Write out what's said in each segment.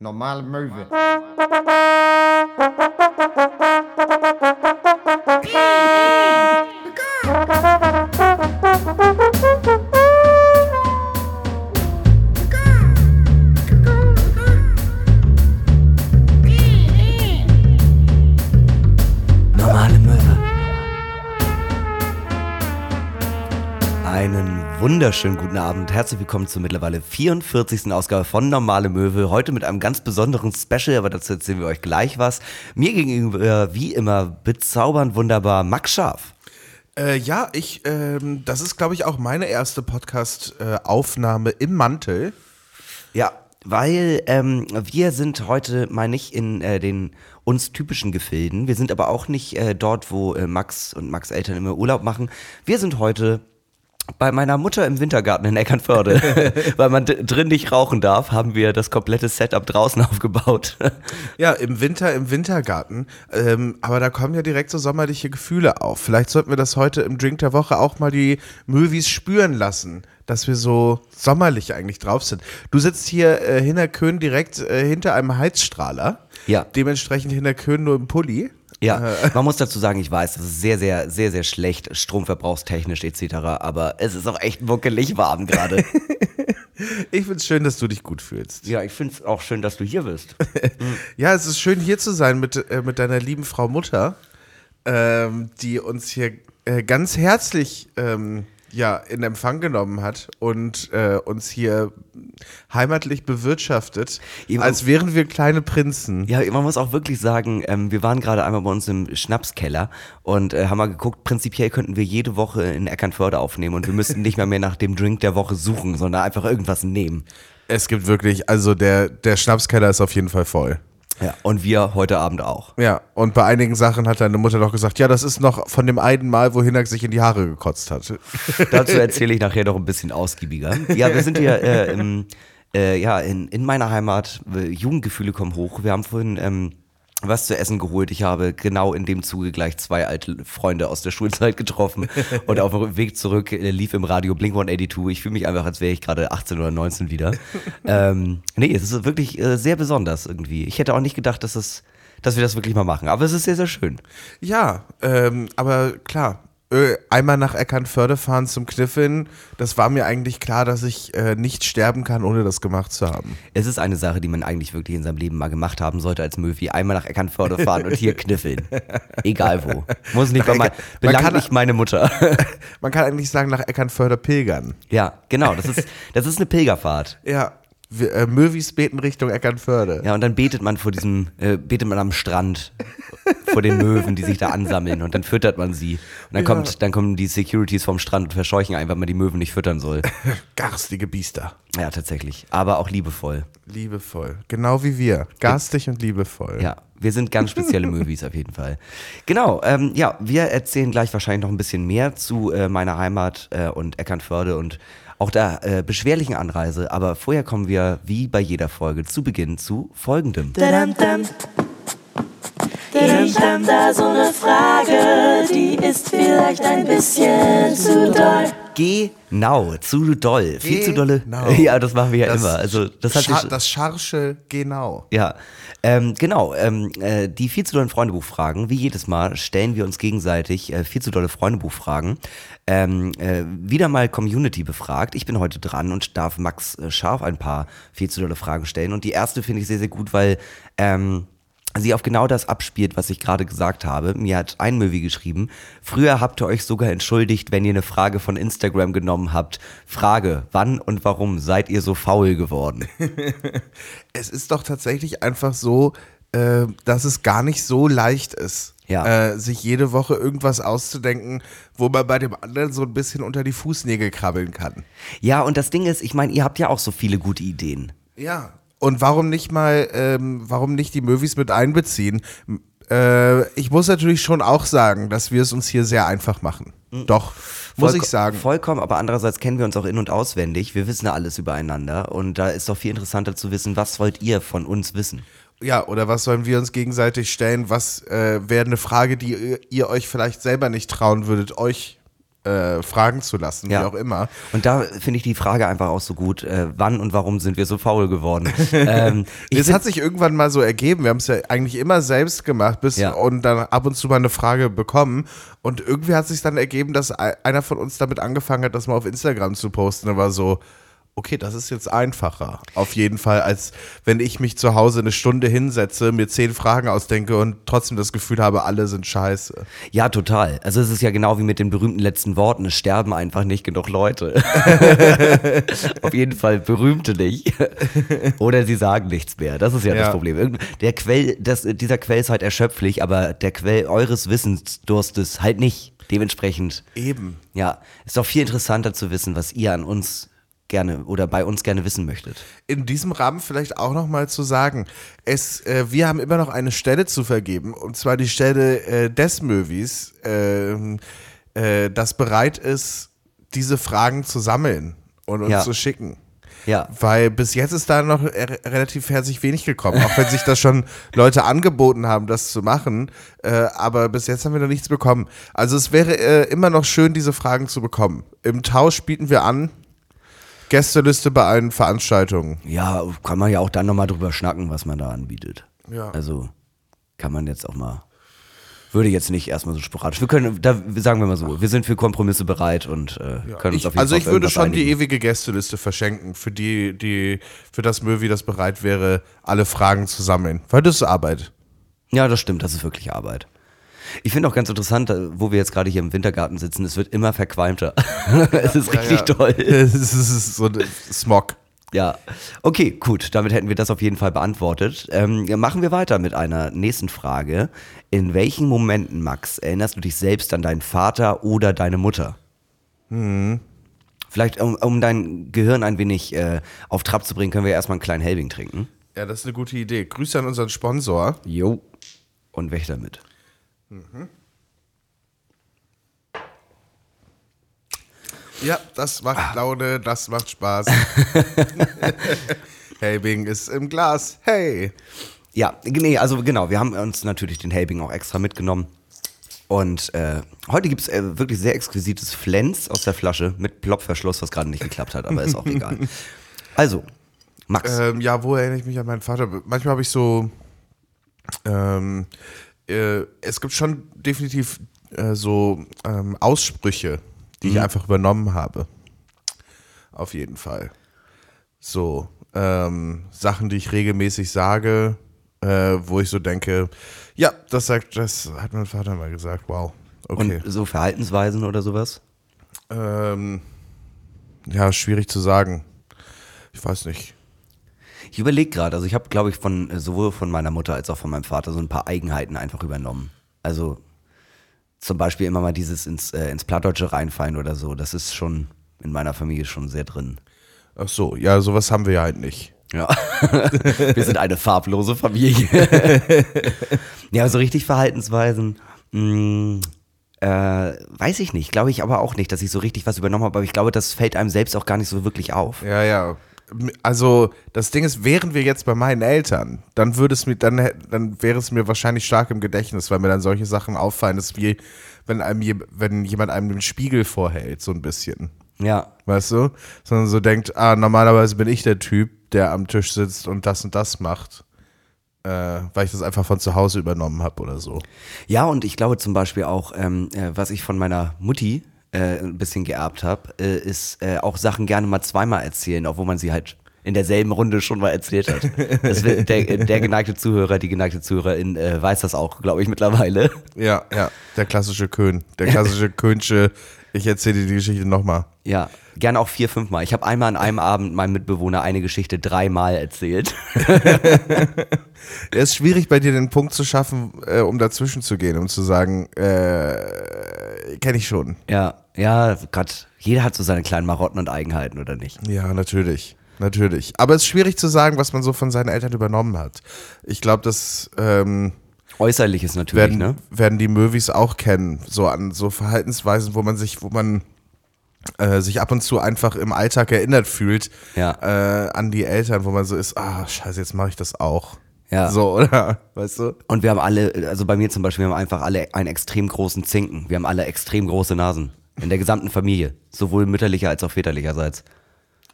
Normale Möwe. Wunderschönen guten Abend. Herzlich willkommen zur mittlerweile 44. Ausgabe von Normale Möwe. Heute mit einem ganz besonderen Special, aber dazu erzählen wir euch gleich was. Mir gegenüber, wie immer, bezaubernd wunderbar Max Scharf. Äh, ja, ich, ähm, das ist, glaube ich, auch meine erste Podcast-Aufnahme im Mantel. Ja, weil ähm, wir sind heute mal nicht in äh, den uns typischen Gefilden. Wir sind aber auch nicht äh, dort, wo äh, Max und Max Eltern immer Urlaub machen. Wir sind heute bei meiner Mutter im Wintergarten in Eckernförde, weil man drin nicht rauchen darf, haben wir das komplette Setup draußen aufgebaut. Ja, im Winter, im Wintergarten. Ähm, aber da kommen ja direkt so sommerliche Gefühle auf. Vielleicht sollten wir das heute im Drink der Woche auch mal die Movies spüren lassen, dass wir so sommerlich eigentlich drauf sind. Du sitzt hier äh, hinter Köln direkt äh, hinter einem Heizstrahler. Ja. Dementsprechend hinter Köln nur im Pulli. Ja, man muss dazu sagen, ich weiß, das ist sehr, sehr, sehr, sehr schlecht, stromverbrauchstechnisch etc., aber es ist auch echt muckelig warm gerade. Ich find's schön, dass du dich gut fühlst. ja, ich finde es auch schön, dass du hier bist. Ja, es ist schön hier zu sein mit, äh, mit deiner lieben Frau Mutter, ähm, die uns hier äh, ganz herzlich ähm, ja, in Empfang genommen hat und äh, uns hier heimatlich bewirtschaftet, Eben- als wären wir kleine Prinzen. Ja, man muss auch wirklich sagen, ähm, wir waren gerade einmal bei uns im Schnapskeller und äh, haben mal geguckt, prinzipiell könnten wir jede Woche in Eckernförde aufnehmen und wir müssten nicht mal mehr nach dem Drink der Woche suchen, sondern einfach irgendwas nehmen. Es gibt wirklich, also der, der Schnapskeller ist auf jeden Fall voll. Ja, und wir heute Abend auch. Ja, und bei einigen Sachen hat deine Mutter noch gesagt, ja, das ist noch von dem einen Mal, wo Hinak sich in die Haare gekotzt hat. Dazu erzähle ich nachher noch ein bisschen ausgiebiger. Ja, wir sind hier äh, im, äh, ja, in, in meiner Heimat. Äh, Jugendgefühle kommen hoch. Wir haben vorhin ähm, was zu essen geholt. Ich habe genau in dem Zuge gleich zwei alte Freunde aus der Schulzeit getroffen. Und auf dem Weg zurück äh, lief im Radio Blink 182. Ich fühle mich einfach, als wäre ich gerade 18 oder 19 wieder. ähm, nee, es ist wirklich äh, sehr besonders irgendwie. Ich hätte auch nicht gedacht, dass, es, dass wir das wirklich mal machen. Aber es ist sehr, sehr schön. Ja, ähm, aber klar, einmal nach Eckernförde fahren zum Kniffeln, das war mir eigentlich klar, dass ich äh, nicht sterben kann, ohne das gemacht zu haben. Es ist eine Sache, die man eigentlich wirklich in seinem Leben mal gemacht haben sollte als Möwi. Einmal nach Eckernförde fahren und hier kniffeln. Egal wo. Muss nicht mein, Man belangt kann- nicht meine Mutter. Man kann eigentlich sagen, nach Eckernförde pilgern. ja, genau. Das ist, das ist eine Pilgerfahrt. Ja, wir, äh, Möwis beten Richtung Eckernförde. Ja, und dann betet man vor diesem, äh, betet man am Strand vor den Möwen, die sich da ansammeln und dann füttert man sie. Und dann Ja. kommt, dann kommen die Securities vom Strand und verscheuchen einen, weil man die Möwen nicht füttern soll. Garstige Biester. Ja, tatsächlich. Aber auch liebevoll. Liebevoll. Genau wie wir. Garstig und liebevoll. Ja, wir sind ganz spezielle Movies auf jeden Fall. Genau, ähm, ja, wir erzählen gleich wahrscheinlich noch ein bisschen mehr zu äh, meiner Heimat äh, und Eckernförde und auch der äh, beschwerlichen Anreise. Aber vorher kommen wir, wie bei jeder Folge, zu Beginn zu folgendem. Ich hab da so ne Frage, die ist vielleicht ein bisschen zu doll. Genau, zu doll. Viel zu dolle. Genau. Ja, das machen wir ja Das immer. Also, das hat Scha sich, das scharfsche Genau. Ja, ähm, genau. Ähm, äh, die viel zu dollen Freundebuchfragen, wie jedes Mal, stellen wir uns gegenseitig äh, viel zu dolle Freundebuchfragen. Ähm, äh, wieder mal Community befragt. Ich bin heute dran und darf Max äh, Scharf ein paar viel zu dolle Fragen stellen. Und die erste finde ich sehr, sehr gut, weil ähm, sie auf genau das abspielt, was ich gerade gesagt habe. Mir hat ein Möwi geschrieben, früher habt ihr euch sogar entschuldigt, wenn ihr eine Frage von Instagram genommen habt. Frage, wann und warum seid ihr so faul geworden? Es ist doch tatsächlich einfach so, äh, dass es gar nicht so leicht ist. Ja. Äh, sich jede Woche irgendwas auszudenken, wo man bei dem anderen so ein bisschen unter die Fußnägel krabbeln kann. Ja, und das Ding ist, ich meine, ihr habt ja auch so viele gute Ideen. Ja. Und warum nicht mal, ähm, warum nicht die Movies mit einbeziehen? Äh, ich muss natürlich schon auch sagen, dass wir es uns hier sehr einfach machen. Doch, muss Vollko- ich sagen. Vollkommen, aber andererseits kennen wir uns auch in- und auswendig. Wir wissen ja alles übereinander. Und da ist doch viel interessanter zu wissen, was wollt ihr von uns wissen? Ja, oder was sollen wir uns gegenseitig stellen? Was äh, wäre eine Frage, die ihr, euch vielleicht selber nicht trauen würdet, euch äh, fragen zu lassen, Ja. wie auch immer. Und da finde ich die Frage einfach auch so gut, äh, wann und warum sind wir so faul geworden? ähm, find- hat sich irgendwann mal so ergeben. Wir haben es ja eigentlich immer selbst gemacht, bis Ja. und dann ab und zu mal eine Frage bekommen. Und irgendwie hat sich dann ergeben, dass ei- einer von uns damit angefangen hat, das mal auf Instagram zu posten. War so, okay, das ist jetzt einfacher. Auf jeden Fall, als wenn ich mich zu Hause eine Stunde hinsetze, mir zehn Fragen ausdenke und trotzdem das Gefühl habe, alle sind scheiße. Ja, total. Also es ist ja genau wie mit den berühmten letzten Worten. Es sterben einfach nicht genug Leute. Auf jeden Fall berühmte nicht. Oder sie sagen nichts mehr. Das ist ja, das Ja. Problem. Irgend- Der Quell, das, dieser Quell ist halt erschöpflich, aber der Quell eures Wissensdurstes halt nicht. Dementsprechend, Eben. ja, ist doch viel interessanter zu wissen, was ihr an uns gerne oder bei uns gerne wissen möchtet. in diesem Rahmen vielleicht auch noch mal zu sagen, es, äh, wir haben immer noch eine Stelle zu vergeben, und zwar die Stelle äh, des Movies, ähm, äh, das bereit ist, diese Fragen zu sammeln und uns Ja. zu schicken. Ja. Weil bis jetzt ist da noch äh, relativ herzlich wenig gekommen, auch wenn sich das schon Leute angeboten haben, das zu machen. Äh, aber bis jetzt haben wir noch nichts bekommen. Also es wäre äh, immer noch schön, diese Fragen zu bekommen. Im Tausch bieten wir an, Gästeliste bei allen Veranstaltungen. Ja, kann man ja auch dann nochmal drüber schnacken, was man da anbietet. Ja. Also kann man jetzt auch mal. Würde jetzt nicht erstmal so sporadisch. Wir können, da sagen wir mal so, wir sind für Kompromisse bereit und äh, können uns Ich, auf jeden also Fall ich würde schon die einigen. ewige Gästeliste verschenken, für die, die, für das Möwi, das bereit wäre, alle Fragen zu sammeln. Weil das ist Arbeit. Ja, das stimmt, das ist wirklich Arbeit. Ich finde auch ganz interessant, äh, wo wir jetzt gerade hier im Wintergarten sitzen, es wird immer verqualmter. es ist richtig toll. Es ist so ein Smog. Ja, okay, gut. Damit hätten wir das auf jeden Fall beantwortet. Ähm, ja, machen wir weiter mit einer nächsten Frage. In welchen Momenten, Max, erinnerst du dich selbst an deinen Vater oder deine Mutter? Vielleicht, um, um dein Gehirn ein wenig äh, auf Trab zu bringen, können wir erstmal einen kleinen Helbing trinken. Ja, das ist eine gute Idee. Grüße an unseren Sponsor. Jo. Und weg damit. Ja, das macht Laune, das macht Spaß. hey, Bing ist im Glas. Hey. Ja, nee, also genau, wir haben uns natürlich den Helbing auch extra mitgenommen. Und äh, heute gibt es äh, wirklich sehr exquisites Flens aus der Flasche mit Plopverschluss, was gerade nicht geklappt hat, aber ist auch egal. Also, Max. Ähm, ja, wo erinnere ich mich an meinen Vater? Manchmal habe ich so. Ähm, äh, es gibt schon definitiv äh, so ähm, Aussprüche, die ich einfach übernommen habe. Auf jeden Fall. So, ähm, Sachen, die ich regelmäßig sage, äh, wo ich so denke, ja, das sagt, das hat mein Vater mal gesagt. Wow. Okay. Und so Verhaltensweisen oder sowas? ähm, ja, schwierig zu sagen. Ich weiß nicht. Ich überlege gerade, also ich habe, glaube ich, von äh, sowohl von meiner Mutter als auch von meinem Vater so ein paar Eigenheiten einfach übernommen. Also zum Beispiel immer mal dieses ins, äh, ins Plattdeutsche reinfallen oder so. Das ist schon in meiner Familie schon sehr drin. Ach so, ja, sowas haben wir ja halt nicht. Ja. Wir sind eine farblose Familie. ja, so richtig Verhaltensweisen. Mh, äh, weiß ich nicht. Glaube ich aber auch nicht, dass ich so richtig was übernommen habe. Aber ich glaube, das fällt einem selbst auch gar nicht so wirklich auf. Ja, ja. Also das Ding ist, wären wir jetzt bei meinen Eltern, dann würde es mir, dann, dann wäre es mir wahrscheinlich stark im Gedächtnis, weil mir dann solche Sachen auffallen. Ist wie, wenn einem je, wenn jemand einem den Spiegel vorhält, so ein bisschen. Ja. Weißt du? Sondern so denkt, ah, normalerweise bin ich der Typ, der am Tisch sitzt und das und das macht. Äh, weil ich das einfach von zu Hause übernommen habe oder so. Ja, und ich glaube zum Beispiel auch, ähm, äh, was ich von meiner Mutti äh, ein bisschen geerbt habe, äh, ist äh, auch Sachen gerne mal zweimal erzählen, obwohl man sie halt in derselben Runde schon mal erzählt hat. Das wird, der, der geneigte Zuhörer, die geneigte Zuhörerin äh, weiß das auch, glaube ich, mittlerweile. Ja, ja. Der klassische Köhn. Der klassische Köhnsche, ich erzähle dir die Geschichte nochmal. Ja, gerne auch vier, fünfmal. Ich habe einmal an einem Abend meinem Mitbewohner eine Geschichte dreimal erzählt. Es ist schwierig bei dir den Punkt zu schaffen, äh, um dazwischen zu gehen, um zu sagen, äh, kenne ich schon. Ja, ja, Gott, jeder hat so seine kleinen Marotten und Eigenheiten, oder nicht? Ja, natürlich. Natürlich. Aber es ist schwierig zu sagen, was man so von seinen Eltern übernommen hat. Ich glaube, das ähm, Äußerliches natürlich, werden, ne? werden die Movies auch kennen. So an so Verhaltensweisen, wo man sich, wo man äh, sich ab und zu einfach im Alltag erinnert fühlt Ja. äh, an die Eltern, wo man so ist, ah, scheiße, jetzt mache ich das auch. Ja. So, oder? Weißt du? Und wir haben alle, also bei mir zum Beispiel, wir haben einfach alle einen extrem großen Zinken. Wir haben alle extrem große Nasen. In der gesamten Familie. Sowohl mütterlicher als auch väterlicherseits.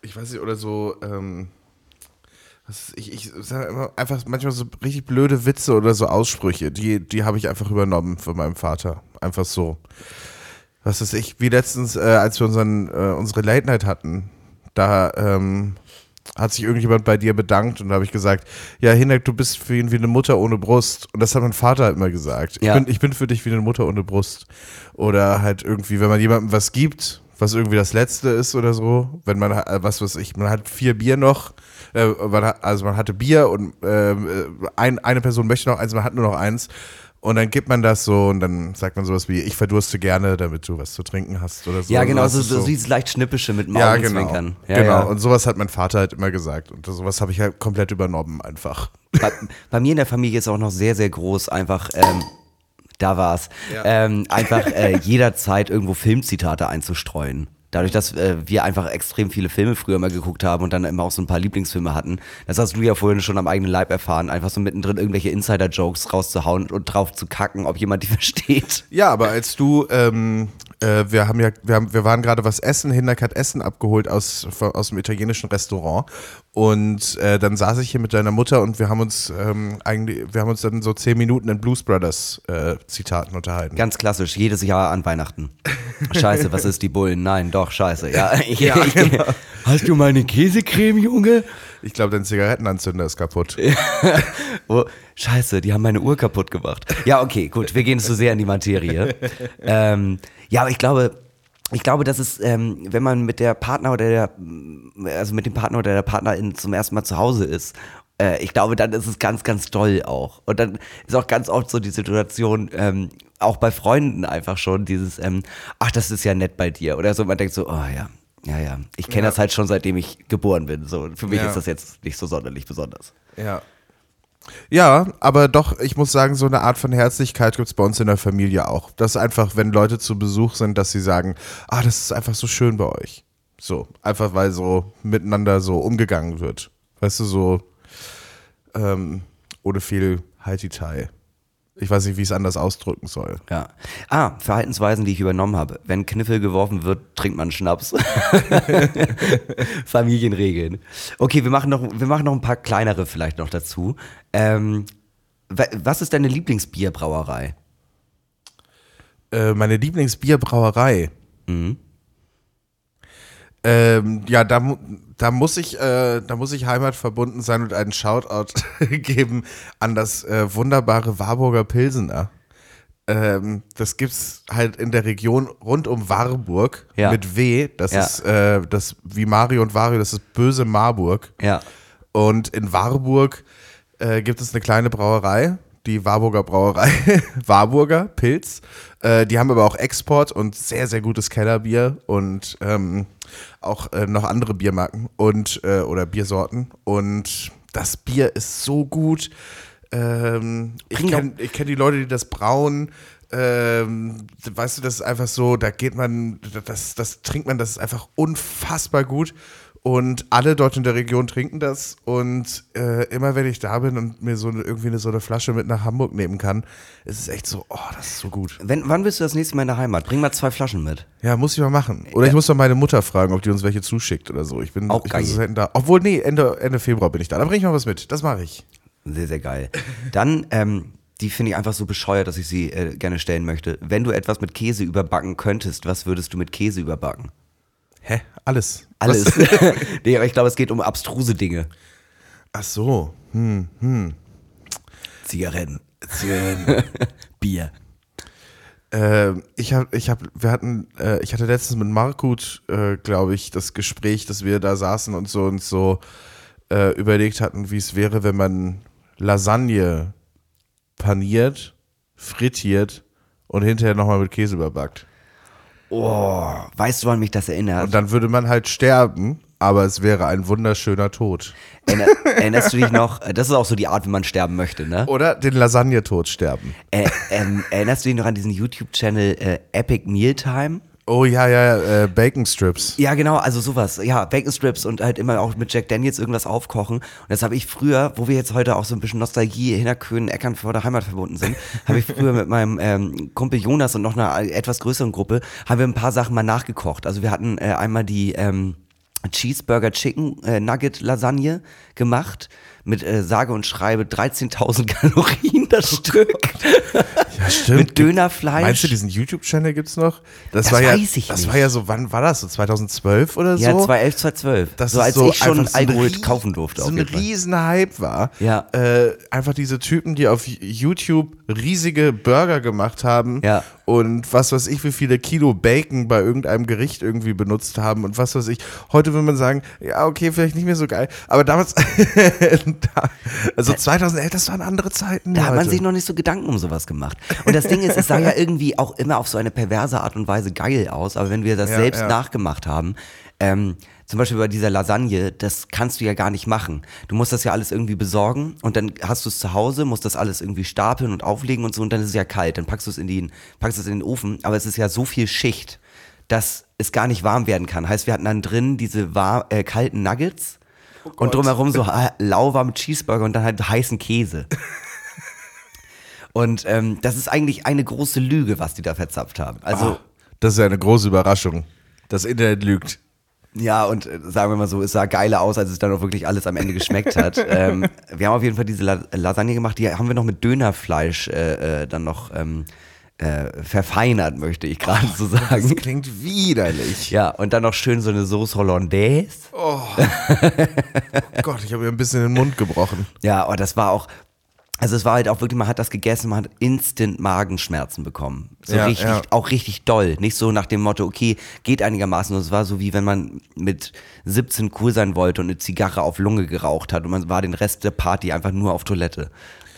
Ich weiß nicht, oder so, ähm, was ist, ich, ich sage immer einfach manchmal so richtig blöde Witze oder so Aussprüche, die, die habe ich einfach übernommen von meinem Vater. Einfach so. Was ist ich, wie letztens, äh, als wir unseren, äh, unsere Late Night hatten, da ähm, hat sich irgendjemand bei dir bedankt und da habe ich gesagt, ja, Hinek, du bist für ihn wie eine Mutter ohne Brust. Und das hat mein Vater halt immer gesagt. Ich, Ja. bin, ich bin für dich wie eine Mutter ohne Brust. Oder halt irgendwie, wenn man jemandem was gibt, was irgendwie das Letzte ist oder so, wenn man, äh, was weiß ich, man hat vier Bier noch, äh, man hat, also man hatte Bier und ähm, äh, ein, eine Person möchte noch eins, man hat nur noch eins. Und dann gibt man das so und dann sagt man sowas wie, ich verdurste gerne, damit du was zu trinken hast oder so. Ja, genau, so, so dieses leicht Schnippische mit dem ja, genau. Ja, genau. Ja. Und sowas hat mein Vater halt immer gesagt. Und sowas habe ich halt komplett übernommen einfach. Bei, bei mir in der Familie ist auch noch sehr, sehr groß einfach, ähm, da war's, ähm, einfach äh, jederzeit irgendwo Filmzitate einzustreuen. Dadurch, dass äh, wir einfach extrem viele Filme früher mal geguckt haben und dann immer auch so ein paar Lieblingsfilme hatten, das hast du ja vorhin schon am eigenen Leib erfahren, einfach so mittendrin irgendwelche Insider-Jokes rauszuhauen und drauf zu kacken, ob jemand die versteht. Ja, aber als du, ähm, äh, wir haben ja, wir, haben, wir waren gerade was essen, Hinderk hat Essen abgeholt aus, aus dem italienischen Restaurant. Und äh, dann saß ich hier mit deiner Mutter und wir haben uns ähm, eigentlich, wir haben uns dann so zehn Minuten in Blues Brothers äh, Zitaten unterhalten. Ganz klassisch, jedes Jahr an Weihnachten. Scheiße, was ist die Bullen? Nein, doch, scheiße. Ja, Ja, genau. Hast du meine Käsecreme, Junge? Ich glaube, dein Zigarettenanzünder ist kaputt. Oh, scheiße, die haben meine Uhr kaputt gemacht. Ja, okay, gut, wir gehen zu sehr in die Materie. ähm, ja, aber ich glaube, ich glaube, dass es, ähm, wenn man mit der Partner oder der, also mit dem Partner oder der Partnerin zum ersten Mal zu Hause ist, äh, ich glaube, dann ist es ganz, ganz toll auch. Und dann ist auch ganz oft so die Situation, ähm, auch bei Freunden einfach schon dieses, ähm, ach, das ist ja nett bei dir. Oder so, man denkt so, oh ja, ja, ja. Ich kenne Ja. das halt schon, seitdem ich geboren bin. So, für mich Ja. ist das jetzt nicht so sonderlich besonders. Ja. Ja, aber doch, ich muss sagen, so eine Art von Herzlichkeit gibt es bei uns in der Familie auch. Das ist einfach, wenn Leute zu Besuch sind, dass sie sagen, ah, das ist einfach so schön bei euch. So, einfach weil so miteinander so umgegangen wird. Weißt du, so ähm, ohne viel Haititai. Ich weiß nicht, wie ich es anders ausdrücken soll. Ja. Ah, Verhaltensweisen, die ich übernommen habe. Wenn Kniffel geworfen wird, trinkt man Schnaps. Familienregeln. Okay, wir machen, noch, wir machen noch ein paar kleinere vielleicht noch dazu. Ähm, wa- was ist deine Lieblingsbierbrauerei? Äh, meine Lieblingsbierbrauerei. Mhm. Ähm, ja, da, da, muss ich, äh, da muss ich heimatverbunden sein und einen Shoutout geben an das äh, wunderbare Warburger Pilsener. Ähm, das gibt's halt in der Region rund um Warburg Ja. mit W. Das Ja. ist äh, das wie Mario und Wario, das ist böse Marburg. Ja. Und in Warburg äh, gibt es eine kleine Brauerei, die Warburger Brauerei, Warburger Pilz. Äh, die haben aber auch Export und sehr, sehr gutes Kellerbier und ähm, auch äh, noch andere Biermarken und äh, oder Biersorten. Und das Bier ist so gut. Ähm, ich kenne kenn die Leute, die das brauen. Ähm, weißt du, das ist einfach so, da geht man, das, das trinkt man, das ist einfach unfassbar gut. Und alle dort in der Region trinken das. Und äh, immer wenn ich da bin und mir so eine, irgendwie eine, so eine Flasche mit nach Hamburg nehmen kann, ist es echt so, oh, das ist so gut. Wenn, wann bist du das nächste Mal in der Heimat? Bring mal zwei Flaschen mit. Ja, muss ich mal machen. Oder ich muss doch meine Mutter fragen, ob die uns welche zuschickt oder so. Ich bin, Auch ich geil. bin so selten da. Obwohl, nee, Ende, Ende Februar bin ich da. Da bringe ich mal was mit. Das mache ich. Sehr, sehr geil. Dann, ähm, die finde ich einfach so bescheuert, dass ich sie äh, gerne stellen möchte. Wenn du etwas mit Käse überbacken könntest, was würdest du mit Käse überbacken? Hä? Alles. Alles. Nee, aber ich glaube, es geht um abstruse Dinge. Ach so. Hm, hm. Zigaretten. Zigaretten. Bier. Ähm, ich habe, ich habe, wir hatten, äh, ich hatte letztens mit Markut, äh, glaube ich, das Gespräch, dass wir da saßen und so und so äh, überlegt hatten, wie es wäre, wenn man Lasagne paniert, frittiert und hinterher nochmal mit Käse überbackt. Oh, weißt du, an mich das erinnert? Und dann würde man halt sterben, aber es wäre ein wunderschöner Tod. Erinner, erinnerst du dich noch? äh, Das ist auch so die Art, wie man sterben möchte, ne? Oder den Lasagnetod sterben. Äh, ähm, erinnerst du dich noch an diesen YouTube-Channel äh, Epic Mealtime? Oh ja, ja, äh, Bacon Strips. Ja, genau, also sowas. Ja, Bacon Strips und halt immer auch mit Jack Daniels irgendwas aufkochen. Und das habe ich früher, wo wir jetzt heute auch so ein bisschen Nostalgie hinter Köhen, Eckern vor der Heimat verbunden sind, habe ich früher mit meinem ähm, Kumpel Jonas und noch einer etwas größeren Gruppe, haben wir ein paar Sachen mal nachgekocht. Also wir hatten äh, einmal die ähm, Cheeseburger Chicken äh, Nugget Lasagne gemacht mit äh, sage und schreibe 13.000 Kalorien das Stück. Ja, stimmt. Mit Dönerfleisch. Meinst du, diesen YouTube-Channel gibt's noch? Das, Das war ja, weiß ich das nicht. war ja so, wann war das? So 2012 oder so? Ja, 2011, 2012. Das so als so ich schon so Alkohol ein Rie- kaufen durfte. So ein riesen Hype war. Ja. Äh, einfach diese Typen, die auf YouTube riesige Burger gemacht haben Ja. und was weiß ich, wie viele Kilo Bacon bei irgendeinem Gericht irgendwie benutzt haben und was weiß ich. Heute würde man sagen, ja, okay, vielleicht nicht mehr so geil. Aber damals, da, also 2011, das waren andere Zeiten. Da hat man sich noch nicht so Gedanken um sowas gemacht. Und das Ding ist, es sah ja irgendwie auch immer auf so eine perverse Art und Weise geil aus, aber wenn wir das Ja, selbst ja. nachgemacht haben, ähm, zum Beispiel bei dieser Lasagne, das kannst du ja gar nicht machen. Du musst das ja alles irgendwie besorgen und dann hast du es zu Hause, musst das alles irgendwie stapeln und auflegen und so und dann ist es ja kalt. Dann packst du es in den, packst es in den Ofen, aber es ist ja so viel Schicht, dass es gar nicht warm werden kann. Heißt, wir hatten dann drin diese war, äh, kalten Nuggets und drumherum so äh, lauwarme Cheeseburger und dann halt heißen Käse. Und ähm, das ist eigentlich eine große Lüge, was die da verzapft haben. Also, Ah, das ist eine große Überraschung. Das Internet lügt. ja, und äh, sagen wir mal so, es sah geiler aus, als es dann auch wirklich alles am Ende geschmeckt hat. ähm, wir haben auf jeden Fall diese La Lasagne gemacht, die haben wir noch mit Dönerfleisch äh, äh, dann noch ähm, äh, verfeinert, möchte ich gerade so Das sagen. klingt widerlich. Ja, und dann noch schön so eine Sauce Hollandaise. Oh Gott, ich habe mir ein bisschen den Mund gebrochen. Ja, aber das war auch, also es war halt auch wirklich, man hat das gegessen, man hat instant Magenschmerzen bekommen. So Ja, richtig, ja. auch richtig doll. Nicht so nach dem Motto, okay, geht einigermaßen. Es war so wie wenn man mit 17 cool sein wollte und eine Zigarre auf Lunge geraucht hat und man war den Rest der Party einfach nur auf Toilette.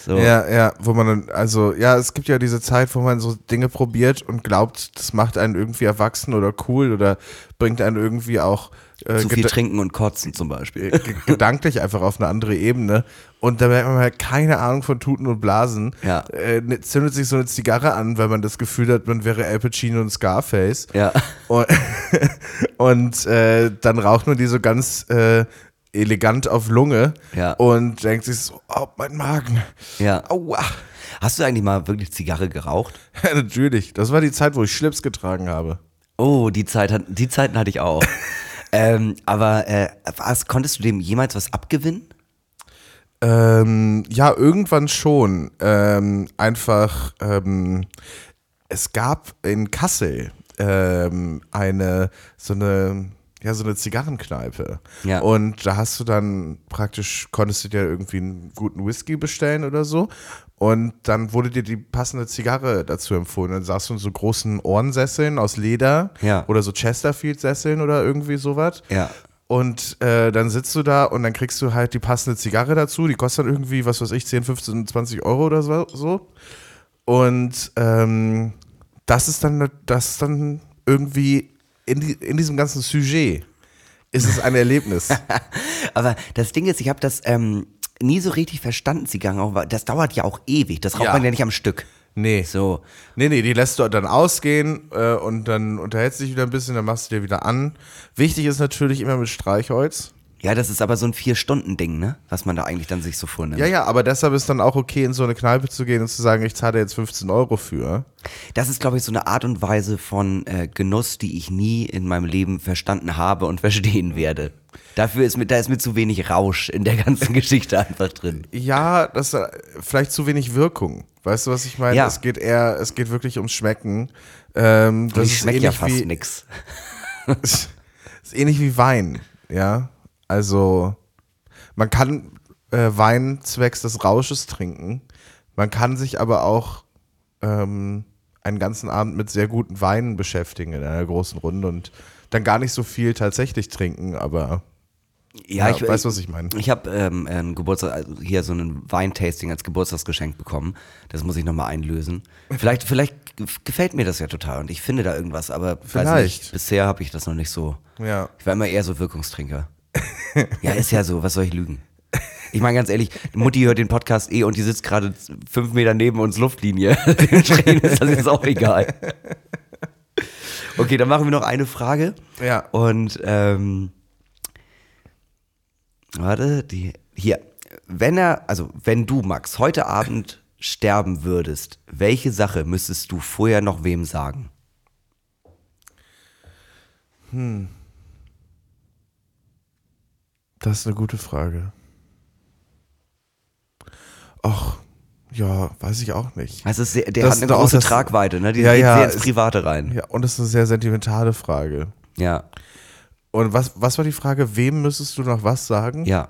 So. Ja, ja, wo man dann, also, ja, es gibt ja diese Zeit, wo man so Dinge probiert und glaubt, das macht einen irgendwie erwachsen oder cool oder bringt einen irgendwie auch äh, Zu viel trinken und kotzen zum Beispiel. g- gedanklich einfach auf eine andere Ebene. Und da merkt man halt keine Ahnung von Tuten und Blasen. Ja. Äh, ne- zündet sich so eine Zigarre an, weil man das Gefühl hat, man wäre Al Pacino und Scarface. Ja. Und, und äh, dann raucht man die so ganz äh, elegant auf Lunge Ja. und denkt sich so, oh, mein Magen. Ja. Aua. Hast du eigentlich mal wirklich Zigarre geraucht? Ja, natürlich. Das war die Zeit, wo ich Schlips getragen habe. Oh, die, Zeit hat, die Zeiten hatte ich auch. ähm, aber äh, was, konntest du dem jemals was abgewinnen? Ähm, ja, irgendwann schon. Ähm, einfach, ähm, es gab in Kassel ähm, eine, so eine, ja, so eine Zigarrenkneipe. Ja. Und da hast du dann praktisch, konntest du dir irgendwie einen guten Whisky bestellen oder so. Und dann wurde dir die passende Zigarre dazu empfohlen. Dann saß du in so großen Ohrensesseln aus Leder Ja. oder so Chesterfield-Sesseln oder irgendwie sowas. Ja. Und äh, dann sitzt du da und dann kriegst du halt die passende Zigarre dazu. Die kostet dann irgendwie, was weiß ich, 10, 15, 20 Euro oder so. Und ähm, das ist dann, das ist dann irgendwie in, die, in diesem ganzen Sujet ist es ein Erlebnis. Aber das Ding ist, ich habe das ähm, nie so richtig verstanden, Zigarren. auch, Das dauert ja auch ewig. Das raucht Ja. man ja nicht am Stück. Nee. So. Nee, nee, die lässt du dann ausgehen äh, und dann unterhältst du dich wieder ein bisschen, dann machst du dir wieder an. Wichtig ist natürlich immer mit Streichholz. Ja, das ist aber so ein Vier-Stunden-Ding, ne? Was man da eigentlich dann sich so vornimmt. Ja, ja, aber deshalb ist dann auch okay, in so eine Kneipe zu gehen und zu sagen, ich zahle jetzt 15 Euro für. Das ist, glaube ich, so eine Art und Weise von äh, Genuss, die ich nie in meinem Leben verstanden habe und verstehen werde. Dafür ist mir, da ist mir zu wenig Rausch in der ganzen Geschichte einfach drin. Ja, das ist vielleicht zu wenig Wirkung. Weißt du, was ich meine? Ja. Es geht eher, es geht wirklich ums Schmecken. Ähm, das ich schmecke ja fast wie, nix. ist ähnlich wie Wein, ja. Also man kann äh, Wein zwecks des Rausches trinken. Man kann sich aber auch ähm, einen ganzen Abend mit sehr guten Weinen beschäftigen in einer großen Runde und dann gar nicht so viel tatsächlich trinken, aber Ja, Ja, ich weißt du, was ich meine? Ich habe ähm, ein Geburtstag, also hier so ein Weintasting als Geburtstagsgeschenk bekommen. Das muss ich nochmal einlösen. Vielleicht, vielleicht ge- gefällt mir das ja total und ich finde da irgendwas, aber weiß Vielleicht. nicht, bisher habe ich das noch nicht so. ja. Ich war immer eher so Wirkungstrinker. Ja, ist ja so, was soll ich lügen? Ich meine ganz ehrlich, Mutti hört den Podcast eh und die sitzt gerade fünf Meter neben uns Luftlinie. Dementsprechend ist das jetzt auch egal. Okay, dann machen wir noch eine Frage. Ja. Und ähm, warte, die hier. Wenn er, also wenn du, Max, heute Abend sterben würdest, welche Sache müsstest du vorher noch wem sagen? Das ist eine gute Frage. Ach, ja, weiß ich auch nicht. Also es ist sehr, der Das hat eine große das- Tragweite, ne? Die Ja, geht ja, sehr ins Private rein. Ja, und das ist eine sehr sentimentale Frage. Ja, Und was, was war die Frage? Wem müsstest du noch was sagen? ja.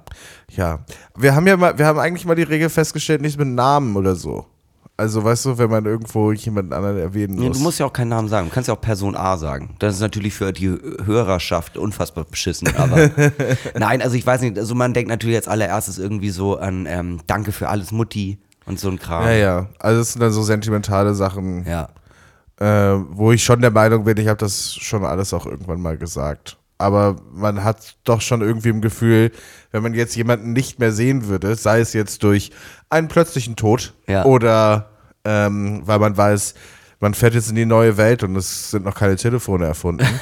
Ja. Wir haben ja mal, wir haben eigentlich mal die Regel festgestellt, nicht mit Namen oder so. Also, weißt du, wenn man irgendwo jemanden anderen erwähnen muss. du musst ja auch keinen Namen sagen. Du kannst ja auch Person A sagen. Das ist natürlich für die Hörerschaft unfassbar beschissen. Aber nein, also ich weiß nicht. Also man denkt natürlich als allererstes irgendwie so an ähm, Danke für alles Mutti und so ein Kram. ja, ja. Also, das sind dann so sentimentale Sachen, Ja. äh, wo ich schon der Meinung bin, ich habe das schon alles auch irgendwann mal gesagt. Aber man hat doch schon irgendwie im Gefühl, wenn man jetzt jemanden nicht mehr sehen würde, sei es jetzt durch einen plötzlichen Tod Ja. oder ähm, weil man weiß, man fährt jetzt in die neue Welt und es sind noch keine Telefone erfunden.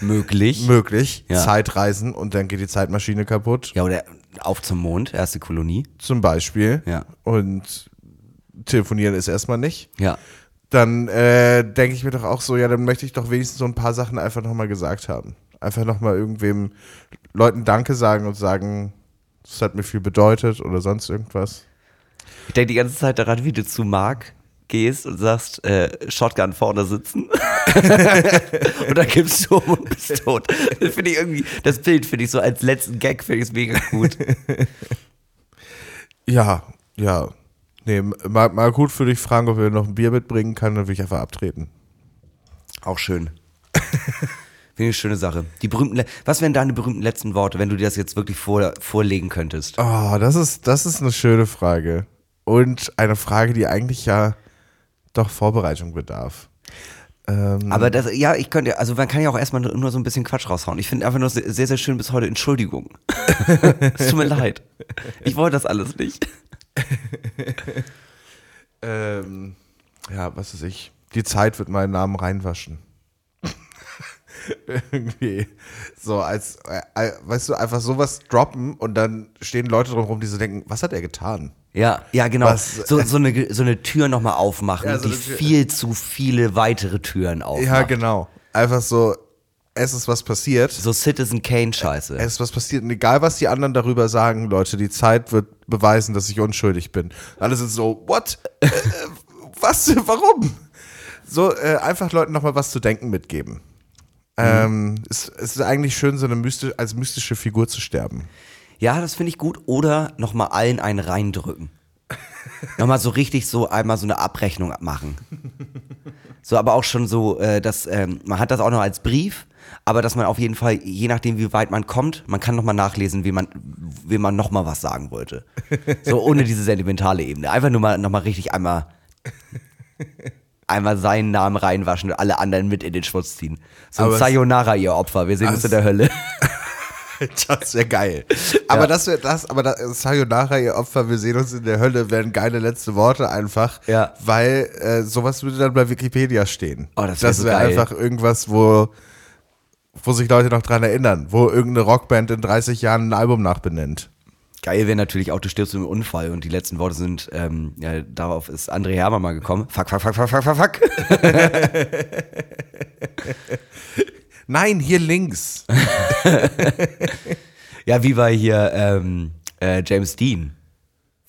Möglich. Möglich. Ja. Zeitreisen und dann geht die Zeitmaschine kaputt. ja, oder auf zum Mond, erste Kolonie. Zum Beispiel. Ja. Und telefonieren ist erstmal nicht. Ja. Dann äh, denke ich mir doch auch so, ja, dann möchte ich doch wenigstens so ein paar Sachen einfach nochmal gesagt haben. Einfach nochmal irgendwem Leuten Danke sagen und sagen, das hat mir viel bedeutet oder sonst irgendwas. Ich denke die ganze Zeit daran, wie du zu Marc gehst und sagst, äh, Shotgun vorne sitzen. und dann gibst du um und bist tot. Das finde ich irgendwie, das Bild finde ich so als letzten Gag, finde ich es mega gut. Ja, ja. Nee, mal, mal gut für dich fragen, ob wir noch ein Bier mitbringen kann, dann will ich einfach abtreten. Auch schön. Finde ich eine schöne Sache. Die berühmten, Le- was wären deine berühmten letzten Worte, wenn du dir das jetzt wirklich vor, vorlegen könntest? Oh, das ist, das ist eine schöne Frage. Und eine Frage, die eigentlich ja doch Vorbereitung bedarf. Ähm, Aber das, ja, ich könnte, also man kann ja auch erstmal nur, so ein bisschen Quatsch raushauen. Ich finde einfach nur sehr sehr schön bis heute Entschuldigung. es tut mir leid. Ich wollte das alles nicht. ähm, ja, was weiß ich. Die Zeit wird meinen Namen reinwaschen. Irgendwie. So, als, äh, äh, weißt du, einfach sowas droppen und dann stehen Leute drumherum, die so denken, was hat er getan? Ja, ja, genau. Was- so, so, eine, so eine Tür nochmal aufmachen, Ja, so die viel zu viele weitere Türen aufmacht. Ja, genau. Einfach so, es ist was passiert. So Citizen Kane-Scheiße. Es ist was passiert. Und egal, was die anderen darüber sagen, Leute, die Zeit wird beweisen, dass ich unschuldig bin. Alle sind so, what? äh, äh, was? Warum? So, äh, einfach Leuten nochmal was zu denken mitgeben. Ähm, es, es ist eigentlich schön, so eine mystisch, als mystische Figur zu sterben. Ja, das finde ich gut. Oder nochmal allen einen reindrücken. nochmal so richtig so einmal so eine Abrechnung machen. So, aber auch schon so, äh, dass ähm, man hat das auch noch als Brief, aber dass man auf jeden Fall, je nachdem wie weit man kommt, man kann nochmal nachlesen, wie man, wie man nochmal was sagen wollte. So ohne diese sentimentale Ebene. Einfach nur mal nochmal richtig einmal, einmal seinen Namen reinwaschen und alle anderen mit in den Schmutz ziehen. So ein Aber Sayonara, ihr Opfer. Wir sehen uns in der Hölle. Das wäre geil. Aber Ja. das wäre das, aber das, Sayonara, ihr Opfer, wir sehen uns in der Hölle, wären geile letzte Worte einfach. Ja. Weil äh, sowas würde dann bei Wikipedia stehen. Oh, das wär so wäre einfach irgendwas, wo, wo sich Leute noch dran erinnern, wo irgendeine Rockband in 30 Jahren ein Album nachbenennt. Geil wäre natürlich auch, du stirbst im Unfall und die letzten Worte sind, ähm, ja, darauf ist André Hermann mal gekommen. Fuck, fuck, fuck, fuck, fuck, fuck, fuck. Nein, hier links. Ja, wie bei hier ähm, äh, James Dean,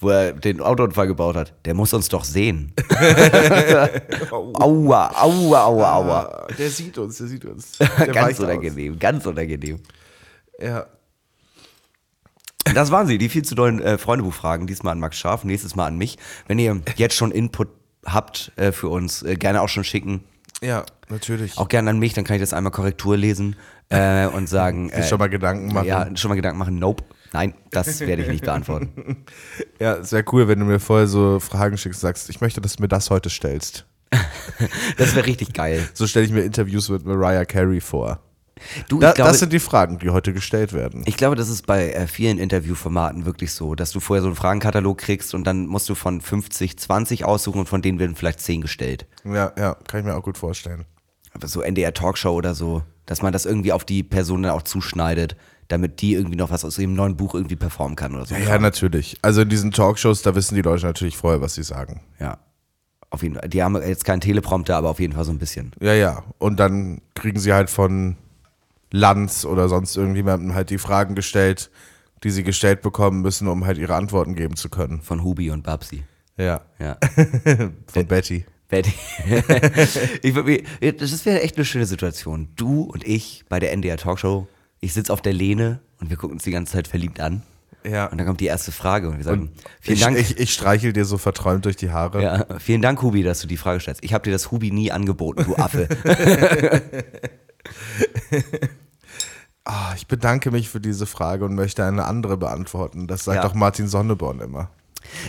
wo er den Autounfall gebaut hat. Der muss uns doch sehen. aua, aua, aua, aua. Ah, Der sieht uns, der sieht uns. Der ganz weicht aus. unangenehm, ganz unangenehm. Ja. Das waren sie, die viel zu dollen äh, Freundebuchfragen. Diesmal an Max Scharf, nächstes Mal an mich. Wenn ihr jetzt schon Input habt äh, für uns, äh, gerne auch schon schicken. ja, natürlich. Auch gerne an mich, dann kann ich das einmal Korrektur lesen äh, und sagen. Sich schon mal Gedanken machen. Ja, schon mal Gedanken machen. Nope. Nein, das werde ich nicht beantworten. Ja, es wäre cool, wenn du mir vorher so Fragen schickst und sagst, ich möchte, dass du mir das heute stellst. Das wäre richtig geil. So stelle ich mir Interviews mit Mariah Carey vor. Du, Da, glaube, das sind die Fragen, die heute gestellt werden. ich glaube, das ist bei äh, vielen Interviewformaten wirklich so, dass du vorher so einen Fragenkatalog kriegst und dann musst du von 50, 20 aussuchen und von denen werden vielleicht 10 gestellt. Ja, ja, kann ich mir auch gut vorstellen. so NDR Talkshow oder so, dass man das irgendwie auf die Person dann auch zuschneidet, damit die irgendwie noch was aus ihrem neuen Buch irgendwie performen kann oder so. Ja, ja, natürlich. Also in diesen Talkshows, da wissen die Leute natürlich vorher, was sie sagen. Ja. Auf jeden Fall. Die haben jetzt keinen Teleprompter, aber auf jeden Fall so ein bisschen. Ja, ja. Und dann kriegen sie halt von Lanz oder sonst irgendjemandem halt die Fragen gestellt, die sie gestellt bekommen müssen, um halt ihre Antworten geben zu können. Von Hubi und Babsi. Ja. Ja. Von Betty. Betty. ich, das wäre echt eine schöne Situation. Du und ich bei der NDR Talkshow. Ich sitze auf der Lehne und wir gucken uns die ganze Zeit verliebt an. Ja. Und dann kommt die erste Frage und wir sagen, Und vielen ich, Dank. Ich, ich streichel dir so verträumt durch die Haare. ja, vielen Dank, Hubi, dass du die Frage stellst. Ich habe dir das Hubi nie angeboten, du Affe. Ah, ich bedanke mich für diese Frage und möchte eine andere beantworten. Das sagt Ja. auch Martin Sonneborn immer.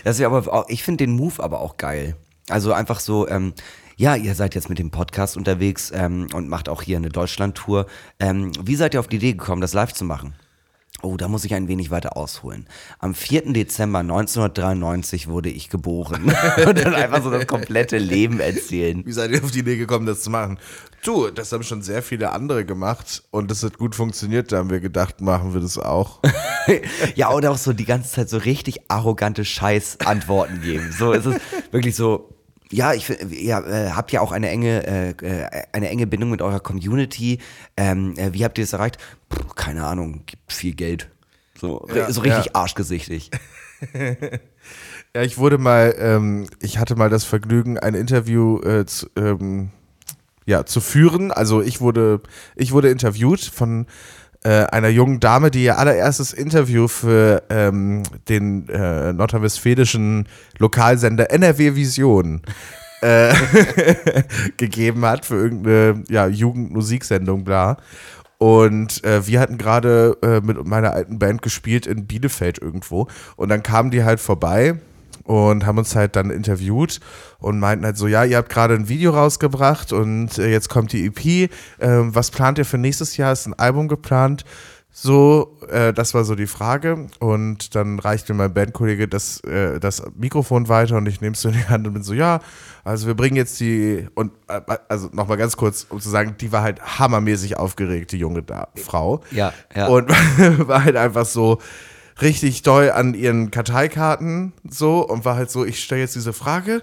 Das ist aber auch, ich finde den Move aber auch geil. Also einfach so, ähm, ja, ihr seid jetzt mit dem Podcast unterwegs ähm, und macht auch hier eine Deutschland-Tour. Ähm, wie seid ihr auf die Idee gekommen, das live zu machen? Oh, da muss ich ein wenig weiter ausholen. Am 4. Dezember 1993 wurde ich geboren. und dann einfach so das komplette Leben erzählen. Wie seid ihr auf die Idee gekommen, das zu machen? Du, das haben schon sehr viele andere gemacht und das hat gut funktioniert. Da haben wir gedacht, machen wir das auch. ja, oder auch so die ganze Zeit so richtig arrogante Scheiß-Antworten geben. So ist es wirklich so. Ja, ich ihr äh, habt ja auch eine enge, äh, äh, eine enge Bindung mit eurer Community. Ähm, äh, wie habt ihr das erreicht? Puh, keine Ahnung, gibt viel Geld. So, Ja, so richtig ja. arschgesichtig. Ja, ich wurde mal, ähm, ich hatte mal das Vergnügen, ein Interview äh, zu, ähm, ja, zu führen. Also ich wurde, ich wurde interviewt von äh, einer jungen Dame, die ihr allererstes Interview für ähm, den äh, nordrhein-westfälischen Lokalsender NRW Vision äh, gegeben hat für irgendeine ja, Jugendmusiksendung, bla. Und äh, wir hatten gerade äh, mit meiner alten Band gespielt in Bielefeld irgendwo. Und dann kamen die halt vorbei und haben uns halt dann interviewt und meinten halt so, ja, ihr habt gerade ein Video rausgebracht und äh, jetzt kommt die EP. Ähm, was plant ihr für nächstes Jahr? Ist ein Album geplant? So, äh, das war so die Frage. Und dann reichte mein Bandkollege das, äh, das Mikrofon weiter und ich nehme es so in die Hand und bin so, ja, also wir bringen jetzt die, und äh, also nochmal ganz kurz, um zu sagen, die war halt hammermäßig aufgeregt, die junge da Frau. Ja, ja. Und war halt einfach so richtig doll an ihren Karteikarten so und war halt so, ich stelle jetzt diese Frage.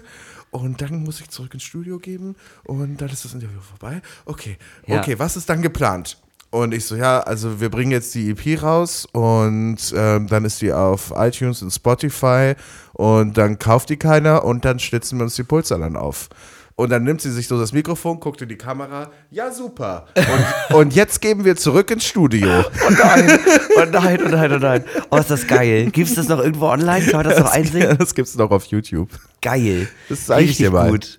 Und dann muss ich zurück ins Studio geben und dann ist das Interview vorbei. Okay, Ja. okay, was ist dann geplant? Und ich so, ja, also wir bringen jetzt die EP raus und ähm, dann ist die auf iTunes und Spotify und dann kauft die keiner und dann schlitzen wir uns die Pulser dann auf. Und dann nimmt sie sich so das Mikrofon, guckt in die Kamera, ja super. Und, und jetzt geben wir zurück ins Studio. Oh nein, oh nein, oh nein, oh nein. Oh, ist das geil. Gibt es das noch irgendwo online? Kann man das noch einsehen? Das gibt's noch auf YouTube. Geil. Das zeig ich dir mal. gut.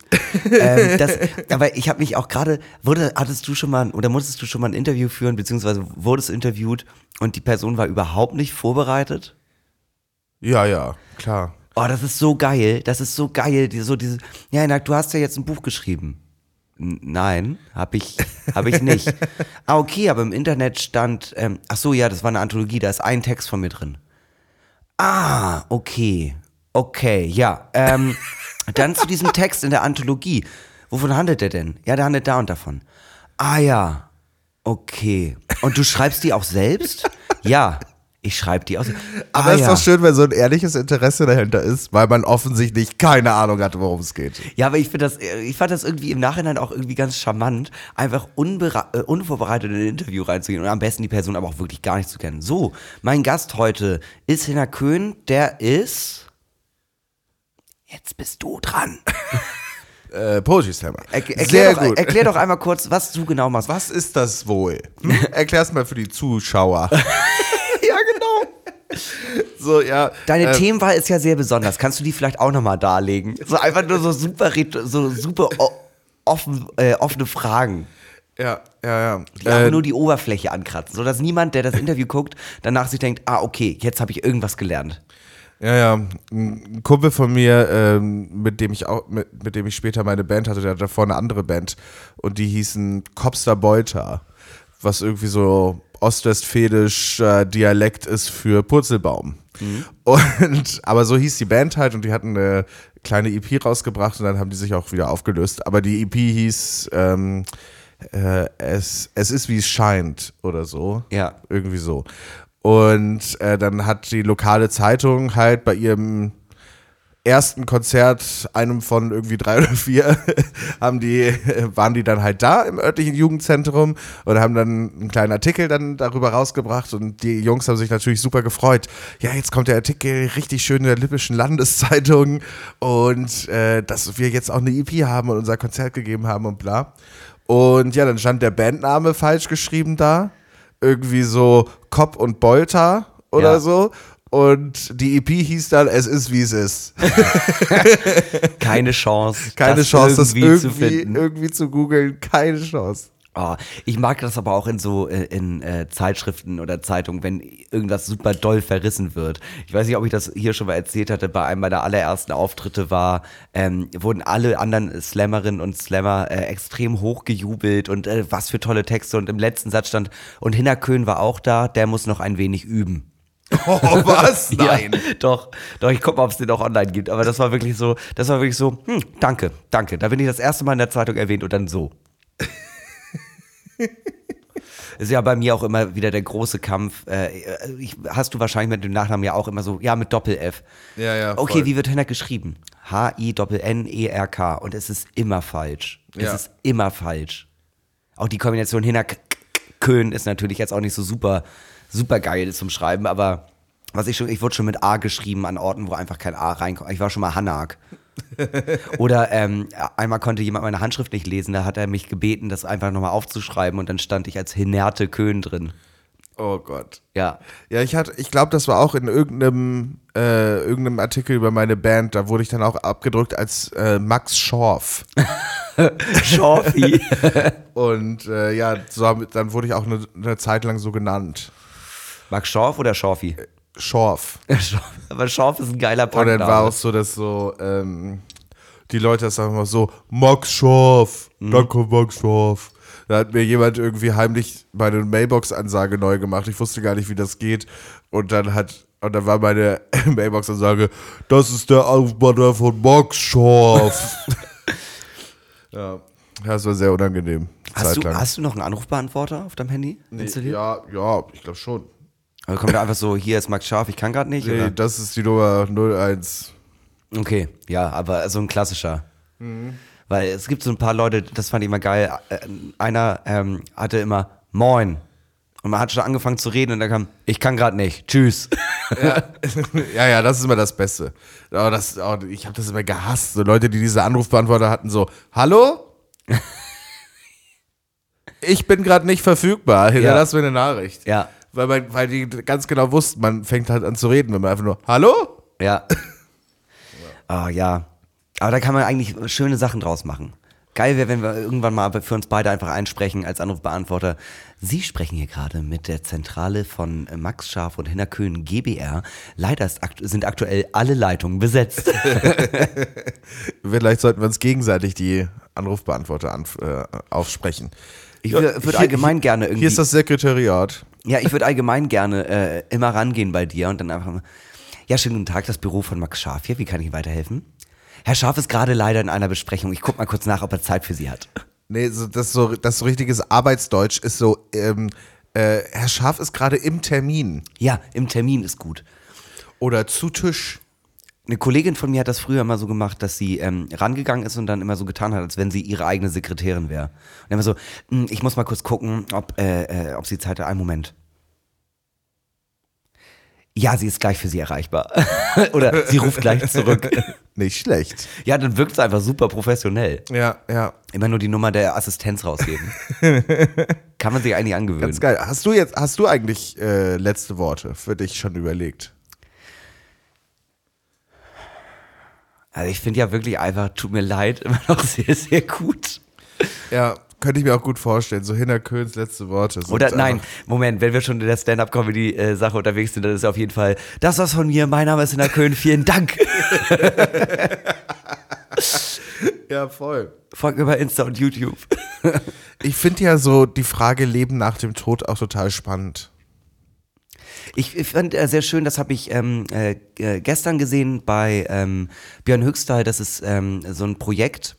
ähm, das, aber ich habe mich auch gerade, wurde, hattest du schon mal oder musstest du schon mal ein Interview führen, beziehungsweise wurdest interviewt und die Person war überhaupt nicht vorbereitet? Ja, ja, klar. Oh, das ist so geil. Das ist so geil. Die, so diese, ja, na, du hast ja jetzt ein Buch geschrieben. N nein, habe ich, hab ich nicht. ah, okay, aber im Internet stand, ähm, ach so, ja, das war eine Anthologie, da ist ein Text von mir drin. Ah, okay. Okay, ja. Ähm, dann zu diesem Text in der Anthologie. Wovon handelt der denn? Ja, der handelt da und davon. Ah ja. Okay. Und du schreibst die auch selbst? Ja, ich schreibe die selbst. Aber ah, es ist ja. doch schön, wenn so ein ehrliches Interesse dahinter ist, weil man offensichtlich keine Ahnung hat, worum es geht. Ja, aber ich finde das, ich fand das irgendwie im Nachhinein auch irgendwie ganz charmant, einfach äh, unvorbereitet in ein Interview reinzugehen und am besten die Person aber auch wirklich gar nicht zu kennen. So, mein Gast heute ist Hinner Köhn, der ist. Jetzt bist du dran. Äh, Poetry Slammer. Er, erklär, Sehr doch, gut. erklär doch einmal kurz, was du genau machst. Was ist das wohl? Hm? Erklär's mal für die Zuschauer. So, ja. Deine äh, Themenwahl ist ja sehr besonders. Kannst du die vielleicht auch nochmal darlegen? So einfach nur so super, so super offen, äh, offene Fragen. Ja, ja, ja. die aber Äh, nur die Oberfläche ankratzen, sodass niemand, der das Interview guckt, danach sich denkt, ah, okay, jetzt habe ich irgendwas gelernt. Ja, ja. Ein Kumpel von mir, ähm, mit dem ich auch, mit, mit dem ich später meine Band hatte, der hatte davor eine andere Band und die hießen Kopster Beuter, was irgendwie so ostwestfälischer Dialekt ist für Purzelbaum. Und aber so hieß die Band halt und die hatten eine kleine EP rausgebracht und dann haben die sich auch wieder aufgelöst. Aber die EP hieß ähm, äh, es, es ist wie es scheint oder so. Ja. Irgendwie so. Und äh, dann hat die lokale Zeitung halt bei ihrem ersten Konzert, einem von irgendwie drei oder vier, haben die, waren die dann halt da im örtlichen Jugendzentrum und haben dann einen kleinen Artikel dann darüber rausgebracht und die Jungs haben sich natürlich super gefreut. Ja, jetzt kommt der Artikel richtig schön in der Lippischen Landeszeitung und äh, dass wir jetzt auch eine EP haben und unser Konzert gegeben haben und bla. Und ja, dann stand der Bandname falsch geschrieben da. Irgendwie so Kopp und Bolter oder Ja. so. Und die EP hieß dann Es ist wie es ist. Keine Chance. Keine Chance, das irgendwie zu irgendwie, finden. irgendwie zu googeln. Keine Chance. Oh, ich mag das aber auch in so äh, in äh, Zeitschriften oder Zeitungen, wenn irgendwas super doll verrissen wird. Ich weiß nicht, ob ich das hier schon mal erzählt hatte. Bei einem meiner allerersten Auftritte war, ähm, wurden alle anderen Slammerinnen und Slammer äh, extrem hochgejubelt und äh, was für tolle Texte. Und im letzten Satz stand, und Hinner Köhn war auch da, der muss noch ein wenig üben. Oh, was? Nein. Ja, doch, doch, ich guck mal, ob es den auch online gibt. Aber das war wirklich so, das war wirklich so, hm, danke, danke. Da bin ich das erste Mal in der Zeitung erwähnt und dann so. Ist ja bei mir auch immer wieder der große Kampf. Äh, ich, hast du wahrscheinlich mit dem Nachnamen ja auch immer so, ja, mit Doppel-F. Ja, ja, Okay, voll. wie wird Henner geschrieben? H-I-N-N-E-R-K. Und es ist immer falsch. Es Ja. ist immer falsch. Auch die Kombination Hinner K- K- Köhn ist natürlich jetzt auch nicht so super, super geil zum Schreiben, aber was ich schon, ich wurde schon mit A geschrieben an Orten, wo einfach kein A reinkommt. Ich war schon mal Hanag. Oder ähm, einmal konnte jemand meine Handschrift nicht lesen, da hat er mich gebeten, das einfach nochmal aufzuschreiben und dann stand ich als Hinerte Köhn drin. Oh Gott. Ja. Ja, ich hatte, ich glaube, das war auch in irgendeinem, äh, irgendeinem Artikel über meine Band. Da wurde ich dann auch abgedrückt als äh, Max Schorf. Schorfi. Und äh, ja, so, dann wurde ich auch eine, eine Zeit lang so genannt. Max Schorf oder Schorfi? Schorf. Schorf. Aber Schorf ist ein geiler Und dann war auch so, dass so, ähm, die Leute das sagen immer so, Max Schorf, danke Max Schorf. Da hat mir jemand irgendwie heimlich meine Mailbox-Ansage neu gemacht. Ich wusste gar nicht, wie das geht. Und dann hat, und dann war meine Mailbox-Ansage, das ist der Anrufbeantworter von Max Schorf. ja. das war sehr unangenehm. Hast du, hast du noch einen Anrufbeantworter auf deinem Handy nee, installiert? ja, ja, ich glaube schon. Oder kommt da einfach so, hier ist Max Scharf, ich kann gerade nicht? Nee, Oder? das ist die Nummer 01. Okay, ja, aber so ein klassischer. Mhm. Weil es gibt so ein paar Leute, das fand ich immer geil. Äh, Einer ähm, hatte immer Moin. Und man hat schon angefangen zu reden und dann kam, ich kann gerade nicht. Tschüss. Ja, ja, das ist immer das Beste. Aber das, oh, ich habe das immer gehasst. So Leute, die diese Anrufbeantworter hatten, so, hallo? Ich bin gerade nicht verfügbar. Hinterlass mir eine Nachricht. Ja, Weil, man, weil die ganz genau wussten, man fängt halt an zu reden, wenn man einfach nur, hallo? ja. Ah, ja. Aber da kann man eigentlich schöne Sachen draus machen. Geil wäre, wenn wir irgendwann mal für uns beide einfach einsprechen als Anrufbeantworter. Sie sprechen hier gerade mit der Zentrale von Max Scharf und Hinner Köhn GBR. Leider ist akt sind aktuell alle Leitungen besetzt. Vielleicht sollten wir uns gegenseitig die Anrufbeantworter anf äh, aufsprechen. Ich Ja, würde hier- allgemein gerne irgendwie. Hier ist das Sekretariat. Ja, ich würde allgemein gerne äh, immer rangehen bei dir und dann einfach mal. Ja, schönen guten Tag, das Büro von Max Scharf hier. Wie kann ich Ihnen weiterhelfen? Herr Scharf ist gerade leider in einer Besprechung. Ich guck mal kurz nach, ob er Zeit für Sie hat. Nee, so, das, so, das so richtiges Arbeitsdeutsch ist so, ähm, äh, Herr Schaf ist gerade im Termin. Ja, im Termin ist gut. Oder zu Tisch. Eine Kollegin von mir hat das früher mal so gemacht, dass sie ähm, rangegangen ist und dann immer so getan hat, als wenn sie ihre eigene Sekretärin wäre. Und immer so, "Hm, ich muss mal kurz gucken, ob, äh, äh, ob sie Zeit hat. Einen Moment. Ja, sie ist gleich für Sie erreichbar. Oder sie ruft gleich zurück. Nicht schlecht. Ja, dann wirkt es einfach super professionell. Ja, ja. Immer nur die Nummer der Assistenz rausgeben. Kann man sich eigentlich angewöhnen. Ganz geil. Hast du jetzt, hast du eigentlich äh, letzte Worte für dich schon überlegt? Also ich finde ja wirklich einfach, tut mir leid, immer noch sehr, sehr gut. Ja, könnte ich mir auch gut vorstellen. So Hinner Köhns letzte Worte. Oder nein, Moment, wenn wir schon in der Stand-Up-Comedy-Sache unterwegs sind, dann ist auf jeden Fall, das war's von mir, mein Name ist Hinner Köhn, vielen Dank. Ja, voll. Folgt mir bei Insta und YouTube. Ich finde ja so die Frage Leben nach dem Tod auch total spannend. Ich, ich fand äh, sehr schön, das habe ich ähm, äh, äh, gestern gesehen bei ähm, Björn Höchstall, das ist ähm, so ein Projekt,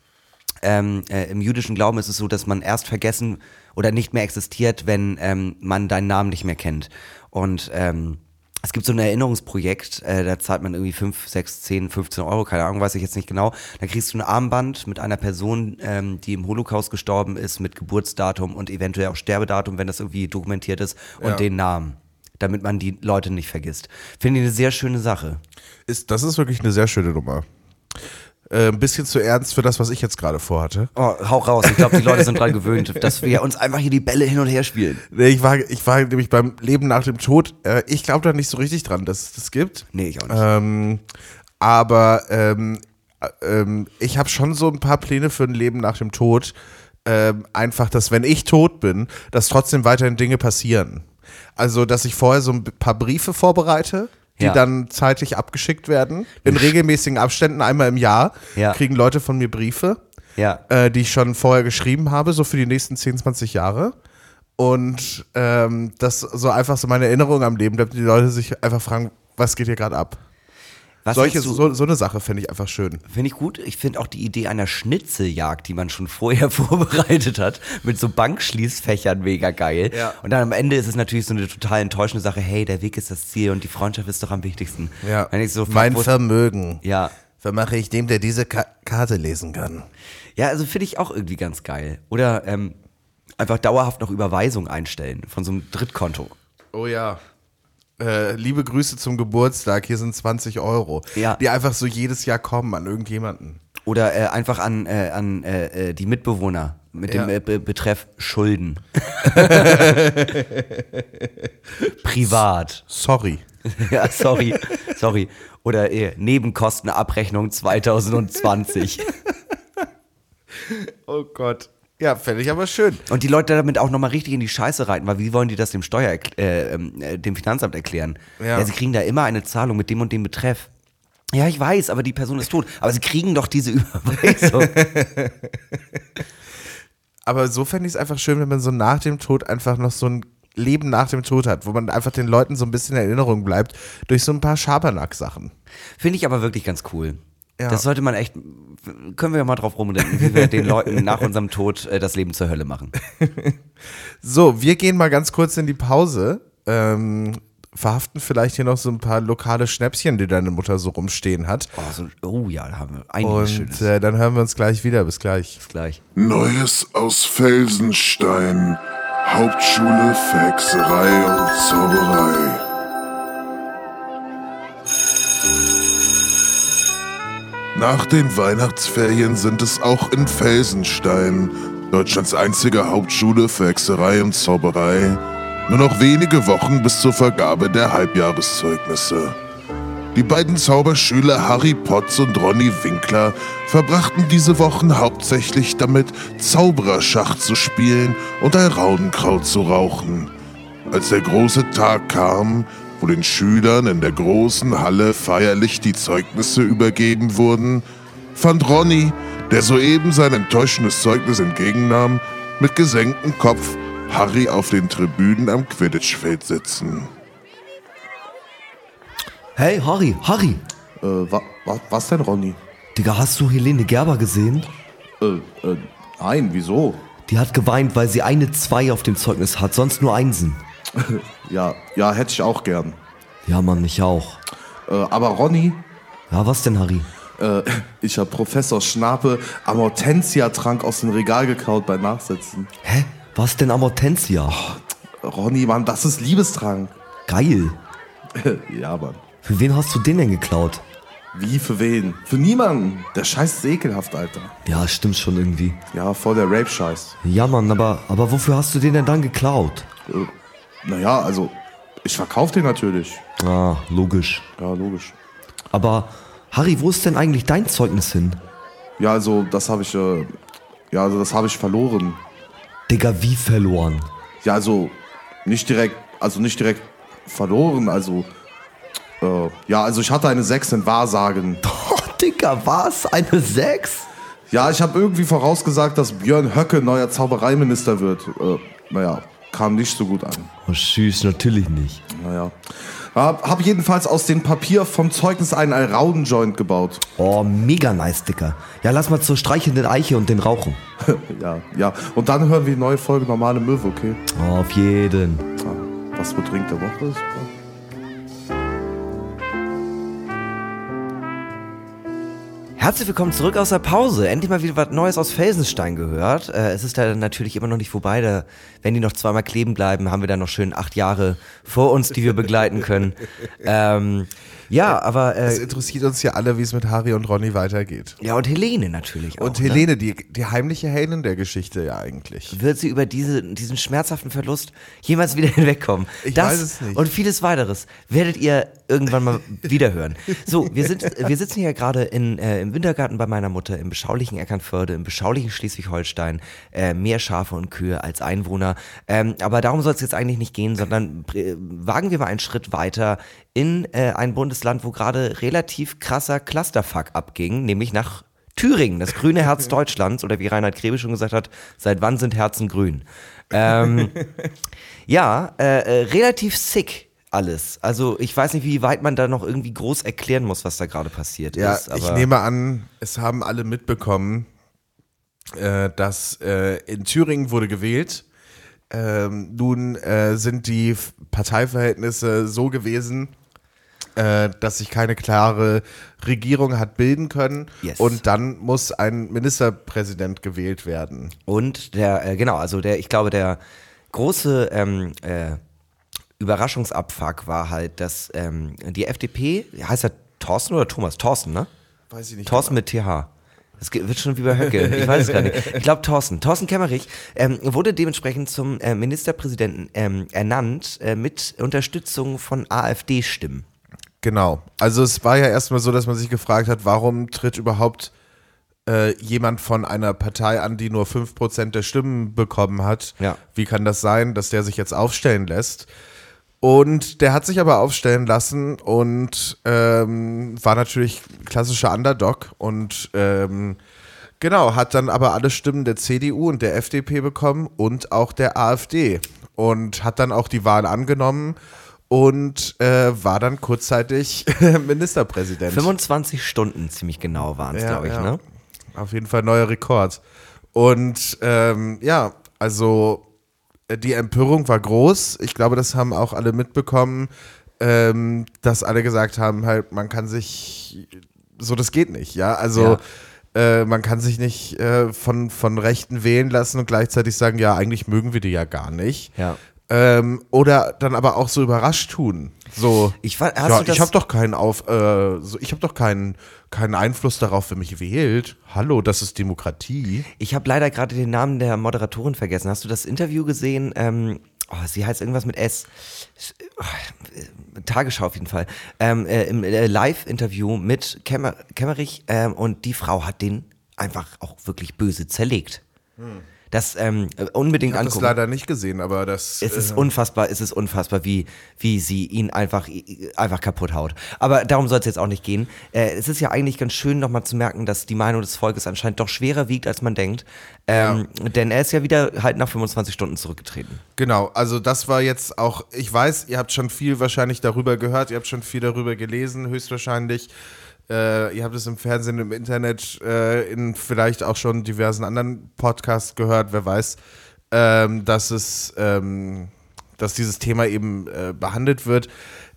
ähm, äh, im jüdischen Glauben ist es so, dass man erst vergessen oder nicht mehr existiert, wenn ähm, man deinen Namen nicht mehr kennt. Und ähm, es gibt so ein Erinnerungsprojekt, äh, da zahlt man irgendwie 5, 6, 10, 15 Euro, keine Ahnung, weiß ich jetzt nicht genau. Da kriegst du ein Armband mit einer Person, ähm, die im Holocaust gestorben ist, mit Geburtsdatum und eventuell auch Sterbedatum, wenn das irgendwie dokumentiert ist, und Ja. den Namen, damit man die Leute nicht vergisst. Finde ich eine sehr schöne Sache. Ist, das ist wirklich eine sehr schöne Nummer. Äh, ein bisschen zu ernst für das, was ich jetzt gerade vorhatte. Oh, hau raus. Ich glaube, die Leute sind dran gewöhnt, dass wir uns einfach hier die Bälle hin und her spielen. Nee, ich war, ich war nämlich beim Leben nach dem Tod. Äh, ich glaube da nicht so richtig dran, dass es das gibt. Nee, ich auch nicht. Ähm, aber ähm, äh, ähm, ich habe schon so ein paar Pläne für ein Leben nach dem Tod. Ähm, einfach, dass wenn ich tot bin, dass trotzdem weiterhin Dinge passieren. Also, dass ich vorher so ein paar Briefe vorbereite, die Ja. dann zeitlich abgeschickt werden. In regelmäßigen Abständen, einmal im Jahr, Ja. kriegen Leute von mir Briefe Ja. äh, die ich schon vorher geschrieben habe, so für die nächsten 10, 20 Jahre. Und ähm, das so einfach so meine Erinnerung am Leben, damit die Leute sich einfach fragen, was geht hier gerade ab? Was Solche, so, so eine Sache finde ich einfach schön. Finde ich gut. Ich finde auch die Idee einer Schnitzeljagd, die man schon vorher vorbereitet hat, mit so Bankschließfächern mega geil. Ja. Und dann am Ende ist es natürlich so eine total enttäuschende Sache, hey, der Weg ist das Ziel und die Freundschaft ist doch am wichtigsten. Wenn ich so, mein Vermögen Ja. vermache ich dem, der diese Ka Karte lesen kann. Ja, also finde ich auch irgendwie ganz geil. Oder ähm, einfach dauerhaft noch Überweisung einstellen von so einem Drittkonto. Oh ja. Äh, liebe Grüße zum Geburtstag, hier sind 20 Euro. Ja. Die einfach so jedes Jahr kommen an irgendjemanden. Oder äh, einfach an, äh, an äh, äh, die Mitbewohner mit dem Ja. äh, Be Betreff Schulden. Privat. Sorry. Ja, sorry, sorry. Oder Nebenkostenabrechnung 2020. Oh Gott. Ja, fände ich aber schön. Und die Leute damit auch nochmal richtig in die Scheiße reiten, weil wie wollen die das dem Steuer, äh, ähm, äh, dem Finanzamt erklären? Ja. ja, sie kriegen da immer eine Zahlung mit dem und dem Betreff. Ja, ich weiß, aber die Person ist tot. Aber sie kriegen doch diese Überweisung. Aber so fände ich es einfach schön, wenn man so nach dem Tod einfach noch so ein Leben nach dem Tod hat, wo man einfach den Leuten so ein bisschen in Erinnerung bleibt durch so ein paar Schabernack-Sachen. Finde ich aber wirklich ganz cool. Ja. Das sollte man echt, können wir ja mal drauf rumdenken, wie wir den Leuten nach unserem Tod äh, das Leben zur Hölle machen. So, wir gehen mal ganz kurz in die Pause. Ähm, verhaften vielleicht hier noch so ein paar lokale Schnäpschen, die deine Mutter so rumstehen hat. Oh, so, oh ja, da haben wir einiges Und Schönes. äh, dann hören wir uns gleich wieder. Bis gleich. Bis gleich. Neues aus Felsenstein. Hauptschule für Hexerei und Zauberei. Nach den Weihnachtsferien sind es auch in Felsenstein, Deutschlands einzige Hauptschule für Hexerei und Zauberei, nur noch wenige Wochen bis zur Vergabe der Halbjahreszeugnisse. Die beiden Zauberschüler Harry Potts und Ronny Winkler verbrachten diese Wochen hauptsächlich damit, Zaubererschach zu spielen und ein Raudenkraut zu rauchen. Als der große Tag kam, wo den Schülern in der großen Halle feierlich die Zeugnisse übergeben wurden, fand Ronny, der soeben sein enttäuschendes Zeugnis entgegennahm, mit gesenktem Kopf Harry auf den Tribünen am Quidditch-Feld sitzen. Hey, Harry, Harry. Äh, wa, wa, was denn, Ronny? Digga, hast du Helene Gerber gesehen? Äh, äh, nein, wieso? Die hat geweint, weil sie eine 2 auf dem Zeugnis hat, sonst nur Einsen. Ja, ja, hätte ich auch gern. Ja, Mann, ich auch. Äh, aber Ronny, Ja, was denn, Harry? äh, ich hab Professor Schnape Amortensia-Trank aus dem Regal geklaut bei Nachsitzen. Hä? Was denn Amortensia? Ronny, Mann, das ist Liebestrank. Geil. ja, Mann. Für wen hast du den denn geklaut? Wie, für wen? Für niemanden. Der Scheiß ist ekelhaft, Alter. Ja, stimmt schon irgendwie. Ja, voll der Rape-Scheiß. Ja, Mann, aber, aber wofür hast du den denn dann geklaut? Naja, also, ich verkauf den natürlich. Ah, logisch. Ja, logisch. Aber, Harry, wo ist denn eigentlich dein Zeugnis hin? Ja, also, das habe ich, äh, ja, also, das habe ich verloren. Digga, wie verloren? Ja, also nicht direkt, also nicht direkt verloren, also äh, ja, also ich hatte eine 6 in Wahrsagen. Oh, Digga, was? Eine 6? Ja, ich habe irgendwie vorausgesagt, dass Björn Höcke neuer Zaubereiminister wird. Äh, naja, kam nicht so gut an. Oh, süß, natürlich nicht. Naja. Hab, hab jedenfalls aus dem Papier vom Zeugnis einen Alrauden-Joint gebaut. Oh, mega nice, Dicker. Ja, lass mal zur streichelnden Eiche und den Rauchen. ja, ja. Und dann hören wir die neue Folge Normale Möwe, okay? Oh, auf jeden. Ah, Was für Drink der Woche ist? Herzlich willkommen zurück aus der Pause. Endlich mal wieder was Neues aus Felsenstein gehört. Äh, es ist da natürlich immer noch nicht vorbei. Da, wenn die noch zweimal kleben bleiben, haben wir da noch schön acht Jahre vor uns, die wir begleiten können. ähm, ja, aber Es äh, interessiert uns ja alle, wie es mit Harry und Ronny weitergeht. ja und Helene natürlich auch. Und ne? Helene, die, die heimliche Heldin der Geschichte ja eigentlich. Wird sie über diese, diesen schmerzhaften Verlust jemals wieder hinwegkommen? Ich das weiß es nicht. Und vieles weiteres werdet ihr irgendwann mal wiederhören. So, wir sind, wir sitzen hier gerade in, äh, im Wintergarten bei meiner Mutter im beschaulichen Eckernförde, im beschaulichen Schleswig-Holstein. Äh, mehr Schafe und Kühe als Einwohner. Ähm, aber darum soll es jetzt eigentlich nicht gehen, sondern äh, wagen wir mal einen Schritt weiter in äh, ein Bundesland, wo gerade relativ krasser Clusterfuck abging, nämlich nach Thüringen, das grüne Herz Deutschlands, oder wie Reinhard Grebe schon gesagt hat, seit wann sind Herzen grün? Ähm, ja, äh, äh, relativ sick alles. Also ich weiß nicht, wie weit man da noch irgendwie groß erklären muss, was da gerade passiert Ja, ist. ich nehme an, es haben alle mitbekommen, äh, dass äh, in Thüringen wurde gewählt. Ähm, nun äh, sind die Parteiverhältnisse so gewesen, äh, dass sich keine klare Regierung hat bilden können. Yes. Und dann muss ein Ministerpräsident gewählt werden. Und der, äh, genau, also der, ich glaube, der große ähm, äh, Überraschungsabfuck war halt, dass ähm, die FDP, heißt er Thorsten oder Thomas? Thorsten, ne? Weiß ich nicht. Thorsten mit TH. Das wird schon wie bei Höcke. Ich weiß es gar nicht. Ich glaube Thorsten. Thorsten Kemmerich ähm, wurde dementsprechend zum äh, Ministerpräsidenten ähm, ernannt äh, mit Unterstützung von AfD-Stimmen. Genau. Also es war ja erstmal so, dass man sich gefragt hat, warum tritt überhaupt äh, jemand von einer Partei an, die nur 5% der Stimmen bekommen hat. Ja. Wie kann das sein, dass der sich jetzt aufstellen lässt? Und der hat sich aber aufstellen lassen und ähm, war natürlich klassischer Underdog und ähm, genau, hat dann aber alle Stimmen der CDU und der FDP bekommen und auch der AfD und hat dann auch die Wahl angenommen und äh, war dann kurzzeitig Ministerpräsident. 25 Stunden ziemlich genau waren es, Ja, glaube ich, ja. ne? Auf jeden Fall neuer Rekord. Und ähm, ja, also äh, die Empörung war groß. Ich glaube, das haben auch alle mitbekommen, ähm, dass alle gesagt haben, halt, man kann sich, so das geht nicht, ja. Also äh, man kann sich nicht äh, von, von Rechten wählen lassen und gleichzeitig sagen, ja, eigentlich mögen wir die ja gar nicht. Ja. Ähm, oder dann aber auch so überrascht tun. So, Ich war- ja, ich habe doch keinen auf, äh, so, ich habe doch keinen, keinen Einfluss darauf, wer mich wählt. Hallo, das ist Demokratie. Ich habe leider gerade den Namen der Moderatorin vergessen. Hast du das Interview gesehen? Ähm, oh, sie heißt irgendwas mit S. Oh, äh, Tagesschau auf jeden Fall. Ähm, äh, Im äh, Live-Interview mit Kemmer Kemmerich ähm, und die Frau hat den einfach auch wirklich böse zerlegt. Das ähm, äh, unbedingt Ich habe das angucken. leider nicht gesehen, aber das. Es ist äh, unfassbar, es ist unfassbar, wie, wie sie ihn einfach, einfach kaputt haut. Aber darum soll es jetzt auch nicht gehen. Äh, es ist ja eigentlich ganz schön, nochmal zu merken, dass die Meinung des Volkes anscheinend doch schwerer wiegt, als man denkt. Ähm, Denn er ist ja wieder halt nach 25 Stunden zurückgetreten. Genau, also das war jetzt auch, ich weiß, ihr habt schon viel wahrscheinlich darüber gehört, ihr habt schon viel darüber gelesen, höchstwahrscheinlich. Äh, ihr habt es im Fernsehen, im Internet, äh, in vielleicht auch schon diversen anderen Podcasts gehört, wer weiß, ähm, dass es, ähm, dass dieses Thema eben äh, behandelt wird.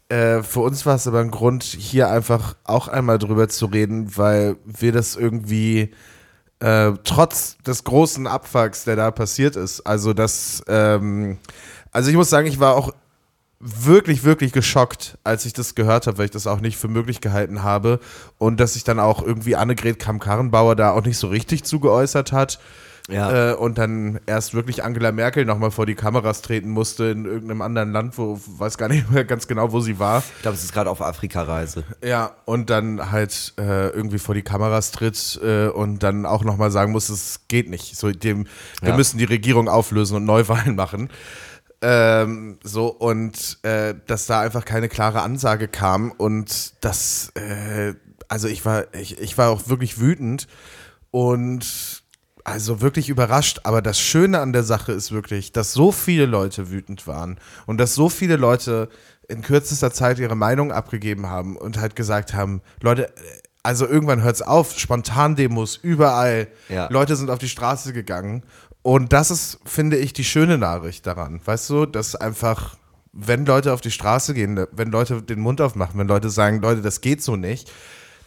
Äh, für uns war es aber ein Grund, hier einfach auch einmal drüber zu reden, weil wir das irgendwie äh, trotz des großen Abfucks, der da passiert ist, also das, ähm, also ich muss sagen, ich war auch wirklich, wirklich geschockt, als ich das gehört habe, weil ich das auch nicht für möglich gehalten habe und dass sich dann auch irgendwie Annegret Kamm-Karrenbauer da auch nicht so richtig zugeäußert hat. Ja. Äh, und dann erst wirklich Angela Merkel nochmal vor die Kameras treten musste in irgendeinem anderen Land, wo weiß gar nicht mehr ganz genau, wo sie war. Ich glaube, es ist gerade auf Afrika-Reise. Ja, und dann halt äh, irgendwie vor die Kameras tritt äh, und dann auch nochmal sagen muss, es geht nicht. So dem, wir Ja. müssen die Regierung auflösen und Neuwahlen machen. Ähm, so, und äh, dass da einfach keine klare Ansage kam und das, äh, also ich war, ich, ich war auch wirklich wütend und also wirklich überrascht, aber das Schöne an der Sache ist wirklich, dass so viele Leute wütend waren und dass so viele Leute in kürzester Zeit ihre Meinung abgegeben haben und halt gesagt haben, Leute, also irgendwann hört's auf, Spontan-Demos überall, Ja. Leute sind auf die Straße gegangen und das ist, finde ich, die schöne Nachricht daran, weißt du, dass einfach, wenn Leute auf die Straße gehen, wenn Leute den Mund aufmachen, wenn Leute sagen, Leute, das geht so nicht,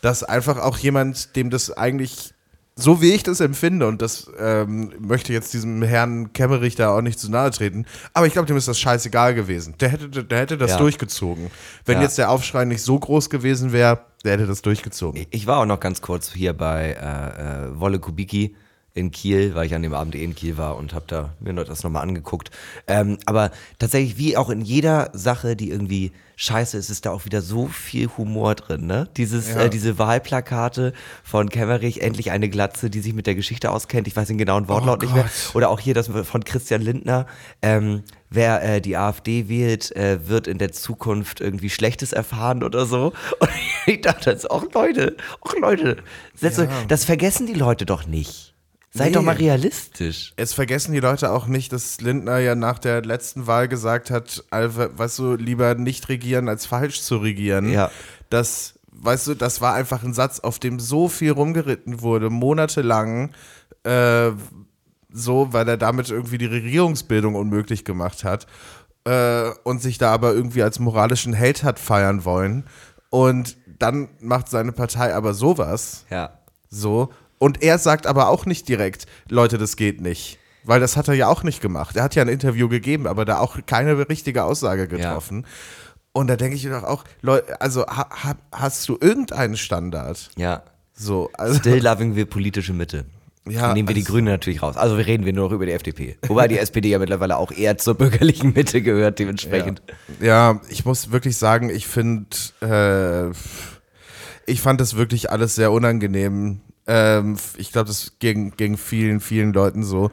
dass einfach auch jemand, dem das eigentlich so wie ich das empfinde, und das ähm, möchte jetzt diesem Herrn Kemmerich da auch nicht zu nahe treten, aber ich glaube, dem ist das scheißegal gewesen. Der hätte, der hätte das Ja. durchgezogen. Wenn Ja. jetzt der Aufschrei nicht so groß gewesen wäre, der hätte das durchgezogen. Ich war auch noch ganz kurz hier bei äh, äh, Wolle Kubicki in Kiel, weil ich an dem Abend eh in Kiel war und habe da mir noch das nochmal angeguckt. Ähm, aber tatsächlich, wie auch in jeder Sache, die irgendwie scheiße ist, ist da auch wieder so viel Humor drin. Ne? Dieses, Ja. äh, diese Wahlplakate von Kemmerich, endlich eine Glatze, die sich mit der Geschichte auskennt. Ich weiß den genauen Wortlaut nicht mehr. Oder auch hier das von Christian Lindner. Ähm, wer äh, die AfD wählt, äh, wird in der Zukunft irgendwie Schlechtes erfahren oder so. Und ich dachte jetzt auch Leute, auch Leute, euch- das vergessen die Leute doch nicht. Seid Nee. doch mal realistisch. Es vergessen die Leute auch nicht, dass Lindner ja nach der letzten Wahl gesagt hat, weißt du, lieber nicht regieren als falsch zu regieren. Ja. Das, weißt du, das war einfach ein Satz, auf dem so viel rumgeritten wurde, monatelang, äh, so, weil er damit irgendwie die Regierungsbildung unmöglich gemacht hat äh, und sich da aber irgendwie als moralischen Held hat feiern wollen. Und dann macht seine Partei aber sowas. Ja. So. Und er sagt aber auch nicht direkt, Leute, das geht nicht. Weil das hat er ja auch nicht gemacht. Er hat ja ein Interview gegeben, aber da auch keine richtige Aussage getroffen. Und da denke ich mir doch auch, Leute, also ha, ha, hast du irgendeinen Standard? Ja. So, also, Still loving wir politische Mitte. Ja, Nehmen wir die also- Grünen natürlich raus. Also wir reden wir nur noch über die FDP. Wobei die SPD ja mittlerweile auch eher zur bürgerlichen Mitte gehört, dementsprechend. ja, ich muss wirklich sagen, ich finde, äh, ich fand das wirklich alles sehr unangenehm. Ähm, ich glaube, das ging, ging vielen, vielen Leuten so.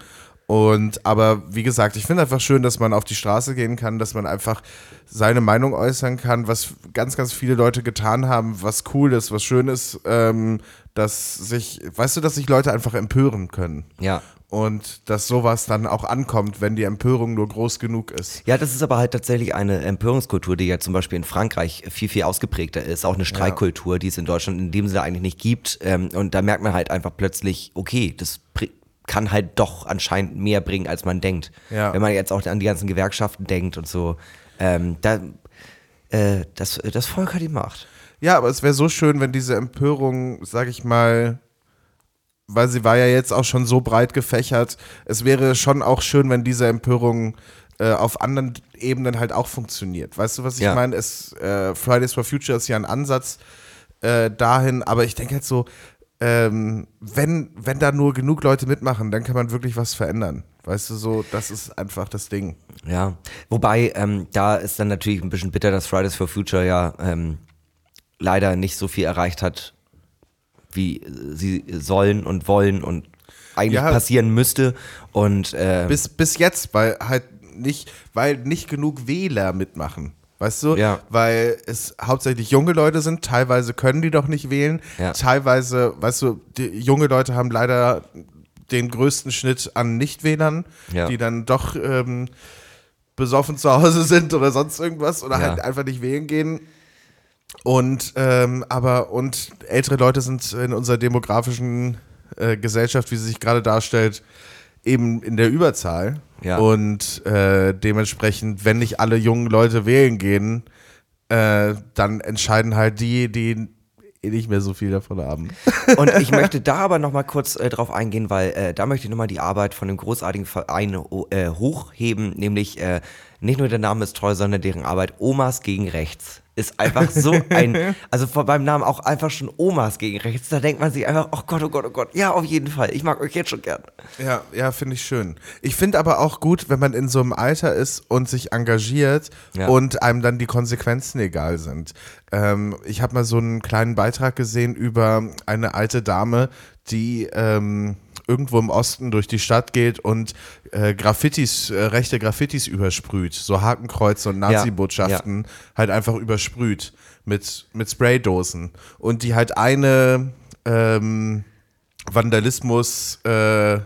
Und aber wie gesagt, ich finde einfach schön, dass man auf die Straße gehen kann, dass man einfach seine Meinung äußern kann, was ganz, ganz viele Leute getan haben, was cool ist, was schön ist, ähm, dass sich, weißt du, dass sich Leute einfach empören können. Ja. Und dass sowas dann auch ankommt, wenn die Empörung nur groß genug ist. Ja, das ist aber halt tatsächlich eine Empörungskultur, die ja zum Beispiel in Frankreich viel, viel ausgeprägter ist. Auch eine Streikkultur, die es in Deutschland in dem Sinne eigentlich nicht gibt. Ähm, und da merkt man halt einfach plötzlich, okay, das kann halt doch anscheinend mehr bringen, als man denkt. Ja. Wenn man jetzt auch an die ganzen Gewerkschaften denkt und so. Ähm, da, äh, das, das Volk hat die Macht. Ja, aber es wäre so schön, wenn diese Empörung, sag ich mal, weil sie war ja jetzt auch schon so breit gefächert, es wäre schon auch schön, wenn diese Empörung äh, auf anderen Ebenen halt auch funktioniert. Weißt du, was ich Ja. meine? Es, äh, Fridays for Future ist ja ein Ansatz äh, dahin, aber ich denke halt so, ähm, wenn, wenn da nur genug Leute mitmachen, dann kann man wirklich was verändern. Weißt du, so, das ist einfach das Ding. Ja, wobei ähm, da ist dann natürlich ein bisschen bitter, dass Fridays for Future ja ähm, leider nicht so viel erreicht hat, wie äh, sie sollen und wollen und eigentlich Ja. passieren müsste. Und ähm, Bis, bis jetzt, weil halt nicht, weil nicht genug Wähler mitmachen. Weißt du? Ja. Weil es hauptsächlich junge Leute sind, teilweise können die doch nicht wählen. Ja. Teilweise, weißt du, junge Leute haben leider den größten Schnitt an Nichtwählern, Ja. die dann doch ähm, besoffen zu Hause sind oder sonst irgendwas oder halt einfach nicht wählen gehen. Und ähm, aber und ältere Leute sind in unserer demografischen äh, Gesellschaft, wie sie sich gerade darstellt, eben in der Überzahl. Ja. Und äh, dementsprechend, wenn nicht alle jungen Leute wählen gehen, äh, dann entscheiden halt die, die eh nicht mehr so viel davon haben. Und ich möchte da aber noch mal kurz äh, drauf eingehen, weil äh, da möchte ich noch mal die Arbeit von dem großartigen Verein äh, hochheben, nämlich äh, nicht nur der Name ist toll, sondern deren Arbeit Omas gegen Rechts ist einfach so ein, also vor beim Namen auch einfach schon Omas gegen Rechts, da denkt man sich einfach, oh Gott, oh Gott, oh Gott, ja, auf jeden Fall, ich mag euch jetzt schon gern. Ja, ja, finde ich schön. Ich finde aber auch gut, wenn man in so einem Alter ist und sich engagiert Ja. und einem dann die Konsequenzen egal sind. Ähm, ich habe mal so einen kleinen Beitrag gesehen über eine alte Dame, die ähm, irgendwo im Osten durch die Stadt geht und äh, Graffitis, äh, rechte Graffitis übersprüht. So Hakenkreuze und Nazi-Botschaften halt einfach übersprüht mit, mit Spraydosen. Und die halt eine ähm, Vandalismus äh,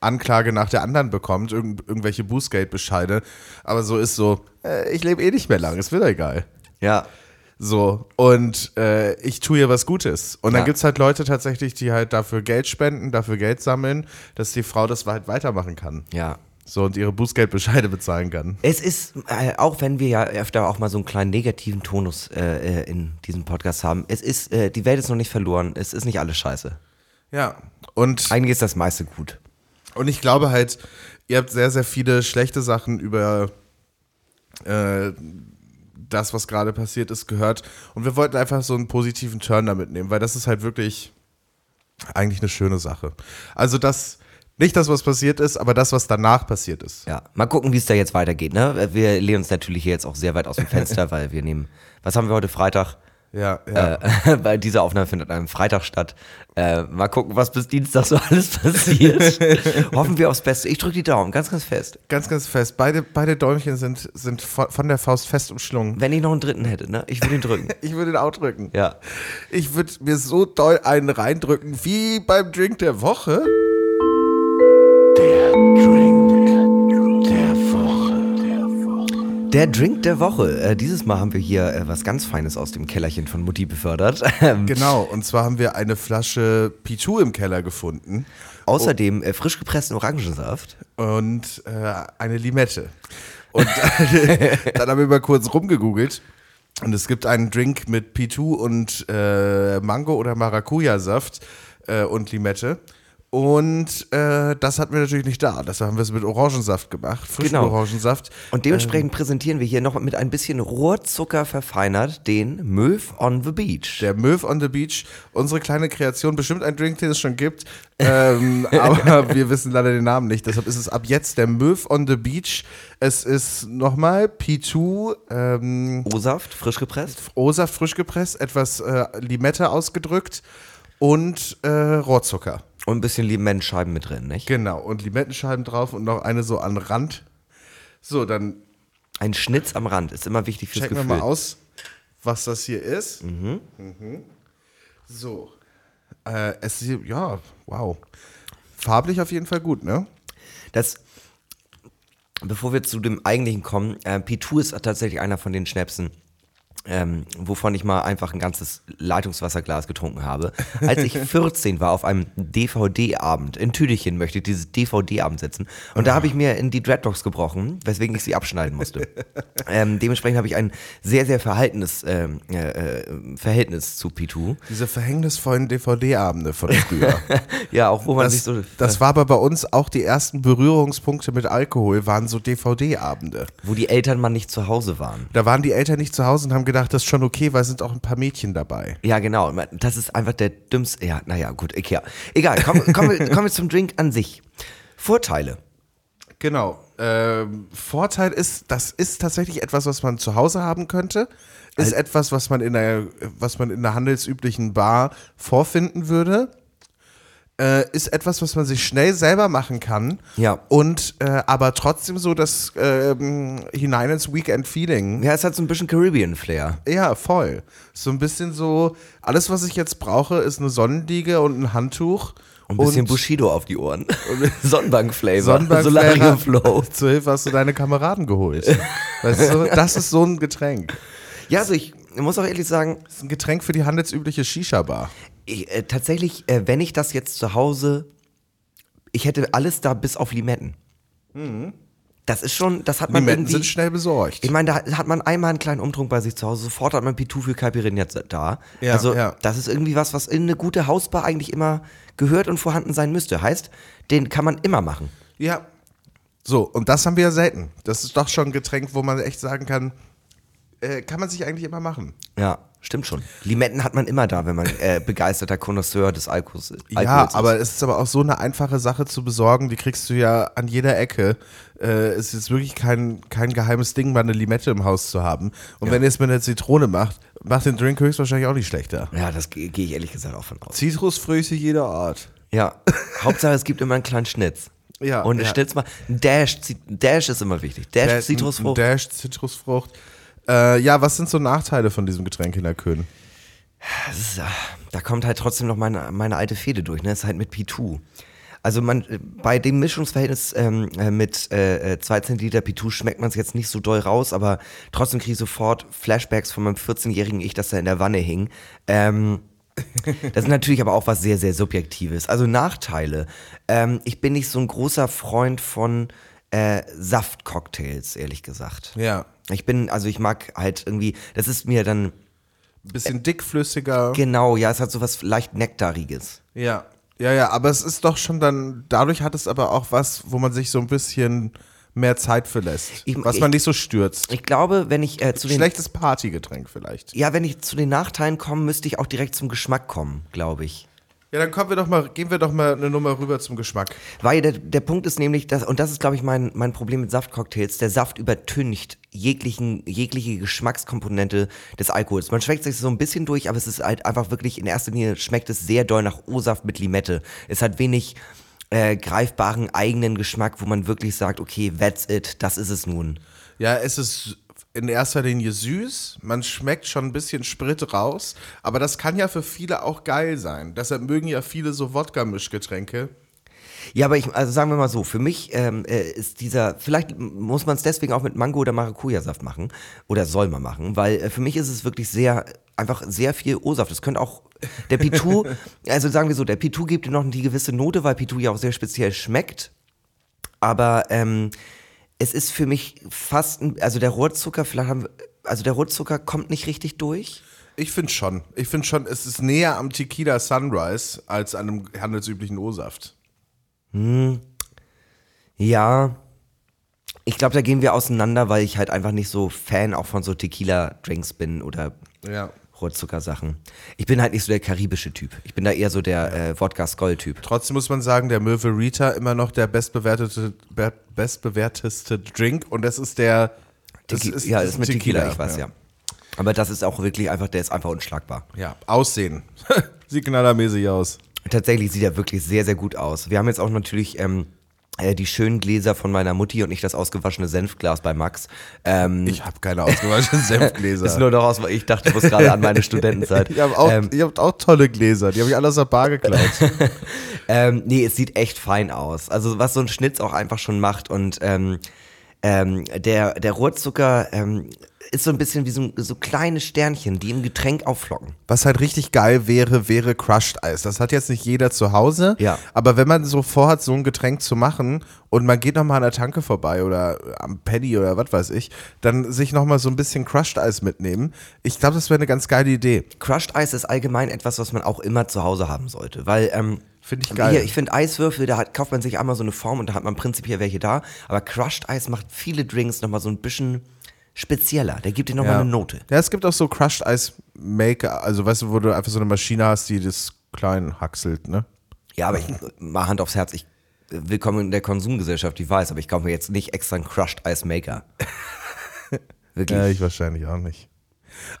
Anklage nach der anderen bekommt, irgend, irgendwelche Bußgeldbescheide. Aber so ist so, äh, ich lebe eh nicht mehr lang, ist wieder egal. Ja. So, und äh, ich tue ihr was Gutes. Und dann Ja. gibt's halt Leute tatsächlich, die halt dafür Geld spenden, dafür Geld sammeln, dass die Frau das halt weitermachen kann. Ja. So, und ihre Bußgeldbescheide bezahlen kann. Es ist, äh, auch wenn wir ja öfter auch mal so einen kleinen negativen Tonus äh, äh, in diesem Podcast haben, es ist, äh, die Welt ist noch nicht verloren, es ist nicht alles scheiße. Ja. Und Eigentlich ist das meiste gut. Und ich glaube halt, ihr habt sehr, sehr viele schlechte Sachen über äh, das, was gerade passiert ist, gehört. Und wir wollten einfach so einen positiven Turn damit nehmen, weil das ist halt wirklich eigentlich eine schöne Sache. Also das, nicht das, was passiert ist, aber das, was danach passiert ist. Ja, mal gucken, wie es da jetzt weitergeht. Ne? Wir lehnen uns natürlich hier jetzt auch sehr weit aus dem Fenster, weil wir nehmen, was haben wir heute Freitag? Ja, ja. Äh, weil diese Aufnahme findet am Freitag statt. Äh, mal gucken, was bis Dienstag so alles passiert. Hoffen wir aufs Beste. Ich drücke die Daumen, ganz, ganz fest. Ganz, ganz fest. Beide, beide Däumchen sind, sind von von der Faust fest umschlungen. Wenn ich noch einen dritten hätte, ne? Ich würde ihn drücken. Ich würde ihn auch drücken. Ja. Ich würde mir so doll einen reindrücken, wie beim Drink der Woche. Der Drink der Woche. Äh, dieses Mal haben wir hier äh, was ganz Feines aus dem Kellerchen von Mutti befördert. Ähm, Genau, und zwar haben wir eine Flasche Pichu im Keller gefunden Außerdem äh, frisch gepressten Orangensaft. und äh, eine Limette. Und dann haben wir mal kurz rumgegoogelt. Und es gibt einen Drink mit Pitu und äh, Mango- oder Maracuja-Saft äh, und Limette. Und äh, das hatten wir natürlich nicht da. Das haben wir es mit Orangensaft gemacht, frischen Genau. Orangensaft. Und dementsprechend präsentieren wir hier noch mit ein bisschen Rohrzucker verfeinert den Möw on the Beach. Der Möw on the Beach, unsere kleine Kreation, bestimmt ein Drink, den es schon gibt, ähm, aber wir wissen leider den Namen nicht. Deshalb ist es ab jetzt der Möw on the Beach. Es ist nochmal P2, ähm, O-Saft, frisch gepresst. O-Saft frisch gepresst, etwas äh, Limette ausgedrückt und äh, Rohrzucker. Und ein bisschen Limettenscheiben mit drin, nicht? Genau, und Limettenscheiben drauf und noch eine so an Rand. So, dann Ein Schnitz am Rand ist immer wichtig fürs checken wir Gefühl. mal aus, was das hier ist. Mhm. So. Äh, es ist, ja, wow. Farblich auf jeden Fall gut, ne? Das, bevor wir zu dem eigentlichen kommen, äh, P2 ist tatsächlich einer von den Schnäpsen, ähm, wovon ich mal einfach ein ganzes Leitungswasserglas getrunken habe. Als ich 14 war auf einem DVD-Abend in Tüdingen, möchte ich dieses DVD-Abend setzen. Und da habe ich mir in die Dreadlocks gebrochen, weswegen ich sie abschneiden musste. ähm, dementsprechend habe ich ein sehr, sehr verhaltenes ähm, äh, äh, Verhältnis zu P2. Diese verhängnisvollen DVD-Abende von früher. Ja, auch wo man sich Das, so. das war aber bei uns auch die ersten Berührungspunkte mit Alkohol, waren so DVD-Abende. wo die Eltern mal nicht zu Hause waren. Da waren die Eltern nicht zu Hause und haben gedacht, das ist schon okay, weil es sind auch ein paar Mädchen dabei. Ja, genau. Das ist einfach der dümmste. Ja, naja, gut, okay. Egal, kommen kommen wir, kommen wir zum Drink an sich. Vorteile. Genau. Ähm, Vorteil ist, das ist tatsächlich etwas, was man zu Hause haben könnte. Ist etwas, was man in der, was man in der handelsüblichen Bar vorfinden würde. Äh, ist etwas, was man sich schnell selber machen kann. Ja. Und äh, aber trotzdem so das ähm, hinein ins Weekend-Feeling. Ja, es hat so ein bisschen Caribbean-Flair. Ja, voll. So ein bisschen so, alles, was ich jetzt brauche, ist eine Sonnenliege und ein Handtuch. Und ein bisschen Bushido auf die Ohren. Sonnenbank-Flavor. Sonnenbank Solarium-Flow. Zur Hilfe hast du deine Kameraden geholt. weißt du, das ist so ein Getränk. Ja, also ich muss auch ehrlich sagen, Das ist ein Getränk für die handelsübliche Shisha-Bar. Ich, äh, tatsächlich, äh, wenn ich das jetzt zu Hause, ich hätte alles da bis auf Limetten. Das ist schon, das hat man Mhm. Limetten irgendwie... sind schnell besorgt. Ich meine, da hat man einmal einen kleinen Umtrunk bei sich zu Hause, sofort hat man Pitu für Caipirinha da. Ja, also ja. das ist irgendwie was, was in eine gute Hausbar eigentlich immer gehört und vorhanden sein müsste. Heißt, den kann man immer machen. ja. So, und das haben wir ja selten. Das ist doch schon ein Getränk, wo man echt sagen kann, äh, kann man sich eigentlich immer machen. Ja, stimmt schon. Limetten hat man immer da, wenn man äh, begeisterter Connoisseur des Alkohols, Alkohols Ja, ist. aber es ist aber auch so eine einfache Sache zu besorgen, die kriegst du ja an jeder Ecke. Äh, es ist wirklich kein, kein geheimes Ding, mal eine Limette im Haus zu haben. Und wenn ihr es mit einer Zitrone macht, macht den Drink höchstwahrscheinlich auch nicht schlechter. Ja, das gehe geh ich ehrlich gesagt auch von aus. Zitrusfrüchte jeder Art. Ja, Hauptsache es gibt immer einen kleinen Schnitz. Ja, Und ja. Schnitz mal, Dash, Dash ist immer wichtig. Dash, Dash- Zitrusfrucht. Dash Zitrusfrucht. Äh, ja, was sind so Nachteile von diesem Getränk in der ist, ah, da kommt halt trotzdem noch meine, meine alte Fehde durch, ne? Das ist halt mit P2. Also man, äh, bei dem Mischungsverhältnis ähm, äh, mit äh, 2 Zentiliter Pitou schmeckt man es jetzt nicht so doll raus, aber trotzdem kriege ich sofort Flashbacks von meinem 14-jährigen Ich, das da in der Wanne hing. Ähm, das ist natürlich aber auch was sehr, sehr Subjektives. Also Nachteile. Ähm, ich bin nicht so ein großer Freund von äh, Saftcocktails, ehrlich gesagt. Ja. Ich bin, also ich mag halt irgendwie, das ist mir dann, Bisschen dickflüssiger. genau, ja, es hat so was leicht Nektariges. Ja. Ja, ja, aber es ist doch schon dann, dadurch hat es aber auch was, wo man sich so ein bisschen mehr Zeit für lässt. Ich- was ich- man nicht so stürzt. Ich glaube, wenn ich äh, zu den Schlechtes Partygetränk vielleicht. Ja, wenn ich zu den Nachteilen komme, müsste ich auch direkt zum Geschmack kommen, glaube ich. Ja, dann kommen wir doch mal, gehen wir doch mal eine Nummer rüber zum Geschmack. Weil der, der Punkt ist nämlich, dass, und das ist, glaube ich, mein, mein Problem mit Saftcocktails, der Saft übertüncht jeglichen, jegliche Geschmackskomponente des Alkohols. Man schmeckt sich so ein bisschen durch, aber es ist halt einfach wirklich, in erster Linie schmeckt es sehr doll nach O-Saft mit Limette. Es hat wenig äh, greifbaren eigenen Geschmack, wo man wirklich sagt, okay, that's it, das ist es nun. Ja, es ist in erster Linie süß. Man schmeckt schon ein bisschen Sprit raus. Aber das kann ja für viele auch geil sein. Deshalb mögen ja viele so Wodka-Mischgetränke. Ja, aber ich, also sagen wir mal so, für mich ähm, äh, ist dieser, vielleicht muss man es deswegen auch mit Mango oder Maracuja-Saft machen oder soll man machen, weil äh, für mich ist es wirklich sehr, einfach sehr viel O-Saft. Es könnte auch, der Pitou, also sagen wir so, der Pitou gibt dir noch die gewisse Note, weil Pitou ja auch sehr speziell schmeckt, aber ähm, es ist für mich fast, ein, also der Rohrzucker, vielleicht haben wir, also der Rohrzucker kommt nicht richtig durch. Ich finde schon. Ich finde schon, es ist näher am Tequila Sunrise als an einem handelsüblichen O-Saft. Ja, ich glaube, da gehen wir auseinander, weil ich halt einfach nicht so Fan auch von so Tequila-Drinks bin oder Ja. Rohrzuckersachen. Ich bin halt nicht so der karibische Typ. Ich bin da eher so der äh, Wodka-Skoll-Typ. Trotzdem muss man sagen, der Möwe Rita immer noch der bestbewertete, be- bestbewerteste Drink und das ist der. Das Tequi- ja, das ist mit Tequila, ich weiß ja. Aber das ist auch wirklich einfach, der ist einfach unschlagbar. Ja, Aussehen. Sieht knallermäßig aus. Tatsächlich sieht er wirklich sehr, sehr gut aus. Wir haben jetzt auch natürlich ähm, äh, die schönen Gläser von meiner Mutti und nicht das ausgewaschene Senfglas bei Max. Ähm, Ich habe keine ausgewaschenen Senfgläser. ist nur daraus, weil ich dachte, ich muss gerade an meine Studentenzeit. Ihr habt auch, Ähm, ihr habt auch tolle Gläser. Die habe ich alle aus der Bar geklaut. Ähm, nee, es sieht echt fein aus. Also was so ein Schnitz auch einfach schon macht und ähm, ähm, der, der Rohrzucker ähm, ist so ein bisschen wie so, so kleine Sternchen, die im Getränk aufflocken. Was halt richtig geil wäre, wäre Crushed Eis. Das hat jetzt nicht jeder zu Hause. Ja. Aber wenn man so vorhat, so ein Getränk zu machen und man geht nochmal an der Tanke vorbei oder am Penny oder was weiß ich, dann sich nochmal so ein bisschen Crushed Eis mitnehmen. Ich glaube, das wäre eine ganz geile Idee. Crushed Eis ist allgemein etwas, was man auch immer zu Hause haben sollte, weil ähm, Find ich geil. Hier, ich finde Eiswürfel, da hat, kauft man sich einmal so eine Form und da hat man prinzipiell welche da. Aber Crushed Eis macht viele Drinks nochmal so ein bisschen spezieller. Der gibt dir nochmal ja. eine Note. Ja, es gibt auch so Crushed Eis Maker, also weißt du, wo du einfach so eine Maschine hast, die das klein hackselt, ne? Ja, aber ich mal Hand aufs Herz, ich willkommen in der Konsumgesellschaft, ich weiß, aber ich kaufe mir jetzt nicht extra einen Crushed Ice Maker. Wirklich. Ja, ich wahrscheinlich auch nicht.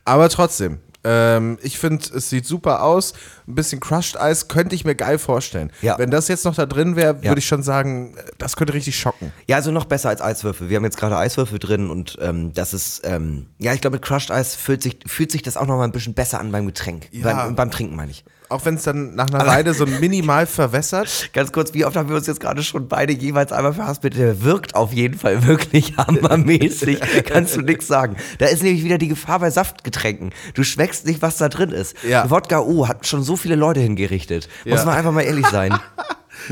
Aber trotzdem, ähm, ich finde, es sieht super aus. Ein bisschen Crushed Eis könnte ich mir geil vorstellen. Ja. Wenn das jetzt noch da drin wäre, Ja. würde ich schon sagen, das könnte richtig schocken. Ja, also noch besser als Eiswürfel. Wir haben jetzt gerade Eiswürfel drin und ähm, das ist, ähm, ja, ich glaube, mit Crushed Eis fühlt sich, fühlt sich das auch noch mal ein bisschen besser an beim Getränk. Ja. Beim, beim Trinken meine ich. Auch wenn es dann nach einer Weile so minimal verwässert. Ganz kurz, wie oft haben wir uns jetzt gerade schon beide jeweils einmal verhaspelt? Der wirkt auf jeden Fall wirklich hammermäßig. Kannst du nichts sagen. Da ist nämlich wieder die Gefahr bei Saftgetränken. Du schmeckst nicht, was da drin ist. Ja. Wodka O hat schon so viele Leute hingerichtet. Muss Ja. man einfach mal ehrlich sein.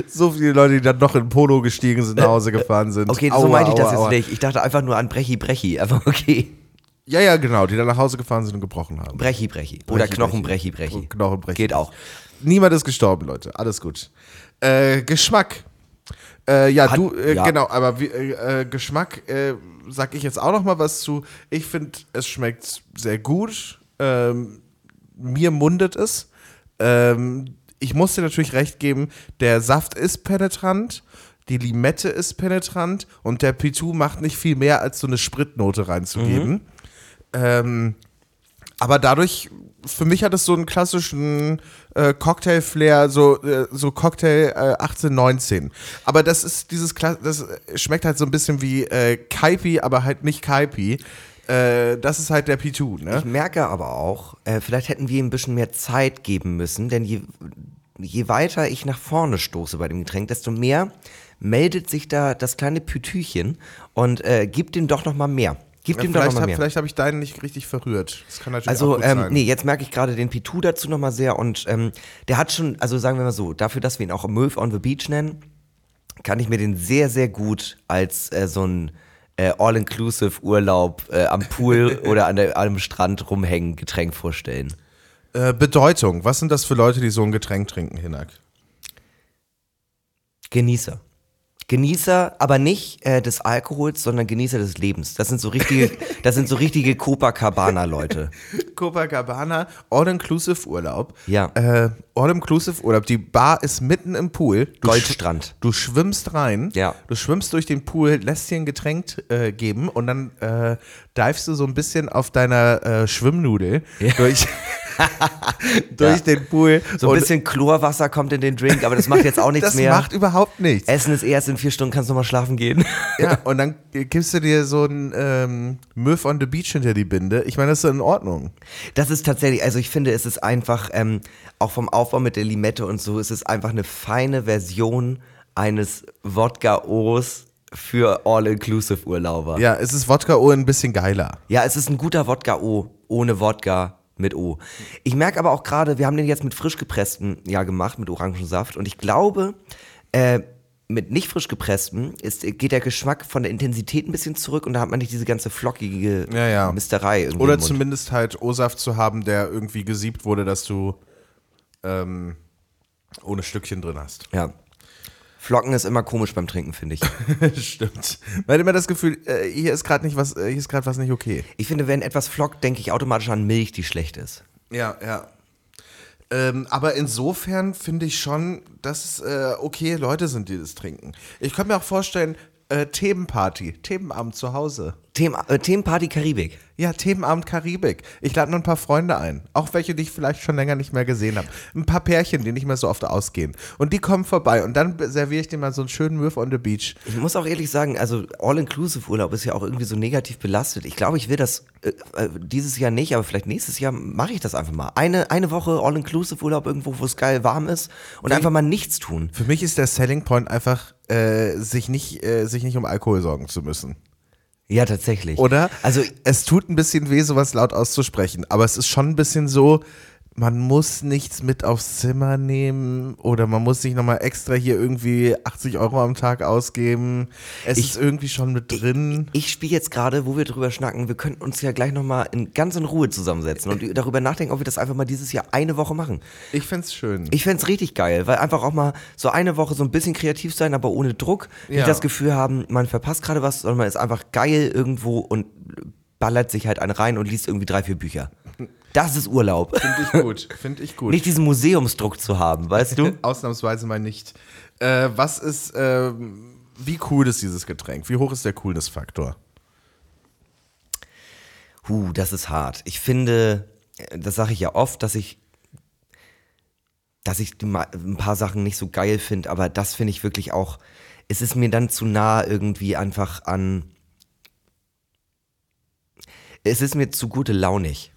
So viele Leute, die dann noch in Polo gestiegen sind, nach Hause gefahren sind. Okay, so Aua, meinte ich das aua, jetzt aua. nicht. Ich dachte einfach nur an Brechi Brechi. Aber okay. Ja, ja, genau, die dann nach Hause gefahren sind und gebrochen haben. Brechi Brechi. Oder Brechi, Knochen Brechi. Brechi Brechi. Knochen Brechi. Geht auch. Niemand ist gestorben, Leute. Alles gut. Äh, Geschmack. Äh, ja, Hat- du, äh, ja. genau, aber wie, äh, äh, Geschmack äh, sag ich jetzt auch noch mal was zu. Ich finde, es schmeckt sehr gut. Ähm, mir mundet es. Ähm, ich muss dir natürlich recht geben, der Saft ist penetrant, die Limette ist penetrant und der Pitou macht nicht viel mehr, als so eine Spritnote reinzugeben. Ähm, aber dadurch, für mich hat es so einen klassischen äh, Cocktail-Flair, so, äh, so Cocktail äh, 18, 19. Aber das ist dieses, Kla das schmeckt halt so ein bisschen wie äh, Kaipi, aber halt nicht Kaipi. Äh, das ist halt der Pitou, ne? Ich merke aber auch, äh, vielleicht hätten wir ihm ein bisschen mehr Zeit geben müssen, denn je, je weiter ich nach vorne stoße bei dem Getränk, desto mehr meldet sich da das kleine Pütüchen und äh, gibt ihm doch noch mal mehr. Gibt Ja, ihm doch noch vielleicht habe mehr. vielleicht hab ich deinen nicht richtig verrührt. Das kann natürlich Also, auch gut ähm, sein. nee, jetzt merke ich gerade den Pitou dazu nochmal sehr und ähm, der hat schon, also sagen wir mal so, dafür, dass wir ihn auch Möw on the Beach nennen, kann ich mir den sehr, sehr gut als äh, so ein äh, All-Inclusive Urlaub äh, am Pool oder an der, am Strand rumhängen Getränk vorstellen. Äh, Bedeutung. Was sind das für Leute, die so ein Getränk trinken, Hinak? Genießer. Genießer, aber nicht äh, des Alkohols, sondern Genießer des Lebens. Das sind so richtige, das sind so richtige Copacabana-Leute. Copacabana, All-Inclusive Urlaub. Ja. Äh, All-Inclusive Urlaub. Die Bar ist mitten im Pool. Du Goldstrand. Du schwimmst rein. Ja. Du schwimmst durch den Pool, lässt dir ein Getränk äh, geben und dann äh, divest du so ein bisschen auf deiner äh, Schwimmnudel durch, durch den Pool. So ein bisschen Chlorwasser kommt in den Drink, aber das macht jetzt auch nichts das mehr. macht überhaupt nichts. Essen ist erst in vier Stunden, kannst du mal schlafen gehen. Ja, und dann gibst du dir so ein ähm, Möw on the Beach hinter die Binde. Ich meine, das ist in Ordnung. Das ist tatsächlich, also ich finde, es ist einfach, ähm, auch vom Aufbau mit der Limette und so, es ist einfach eine feine Version eines Wodka-O's für All-Inclusive-Urlauber. Ja, es ist Wodka O ein bisschen geiler. Ja, es ist ein guter Wodka-O, ohne Wodka mit O. Ich merke aber auch gerade, wir haben den jetzt mit frisch gepresstem ja gemacht, mit Orangensaft. Und ich glaube, äh, mit nicht frisch gepresstem ist, geht der Geschmack von der Intensität ein bisschen zurück und da hat man nicht diese ganze flockige Ja, ja. Misterei. Oder zumindest halt O-Saft zu haben, der irgendwie gesiebt wurde, dass du ähm, ohne Stückchen drin hast. Ja. Flocken ist immer komisch beim Trinken, finde ich. Stimmt. Man hat immer das Gefühl, äh, hier ist gerade nicht was, äh, hier ist gerade was nicht okay. Ich finde, wenn etwas flockt, denke ich automatisch an Milch, die schlecht ist. Ja, ja. Ähm, aber insofern finde ich schon, dass es äh, okay Leute sind, die das trinken. Ich kann mir auch vorstellen, äh, Themenparty, Themenabend zu Hause. Themen, äh, Themenparty Karibik. Ja, Themenabend Karibik. Ich lade nur ein paar Freunde ein. Auch welche, die ich vielleicht schon länger nicht mehr gesehen habe. Ein paar Pärchen, die nicht mehr so oft ausgehen. Und die kommen vorbei. Und dann serviere ich dir mal so einen schönen Move on the Beach. Ich muss auch ehrlich sagen, also All-Inclusive-Urlaub ist ja auch irgendwie so negativ belastet. Ich glaube, ich will das äh, äh, dieses Jahr nicht, aber vielleicht nächstes Jahr mache ich das einfach mal. Eine, eine Woche All-Inclusive-Urlaub irgendwo, wo es geil warm ist und einfach mal nichts tun. Für mich ist der Selling Point einfach, äh, sich, nicht, äh, sich nicht um Alkohol sorgen zu müssen. Ja, tatsächlich. Oder? Also, es tut ein bisschen weh, sowas laut auszusprechen, aber es ist schon ein bisschen so, man muss nichts mit aufs Zimmer nehmen oder man muss sich nochmal extra hier irgendwie 80 Euro am Tag ausgeben. Es Ich- ist irgendwie schon mit drin. ich spiele jetzt gerade, wo wir drüber schnacken, wir könnten uns ja gleich nochmal in, ganz in Ruhe zusammensetzen und darüber nachdenken, ob wir das einfach mal dieses Jahr eine Woche machen. Ich find's schön. Ich fänd's richtig geil, weil einfach auch mal so eine Woche so ein bisschen kreativ sein, aber ohne Druck. Ja. Nicht das Gefühl haben, man verpasst gerade was, sondern man ist einfach geil irgendwo und ballert sich halt einen rein und liest irgendwie drei, vier Bücher. Das ist Urlaub. Finde ich gut. Finde ich gut. Nicht diesen Museumsdruck zu haben, weißt du? Ausnahmsweise mal nicht. Äh, was ist, ähm, wie cool ist dieses Getränk? Wie hoch ist der Coolness-Faktor? Huh, das ist hart. Ich finde, äh, das sage ich ja oft, dass ich, dass ich ein paar Sachen nicht so geil finde, aber das finde ich wirklich auch, es ist mir dann zu nah irgendwie einfach an, es ist mir zu gute launig.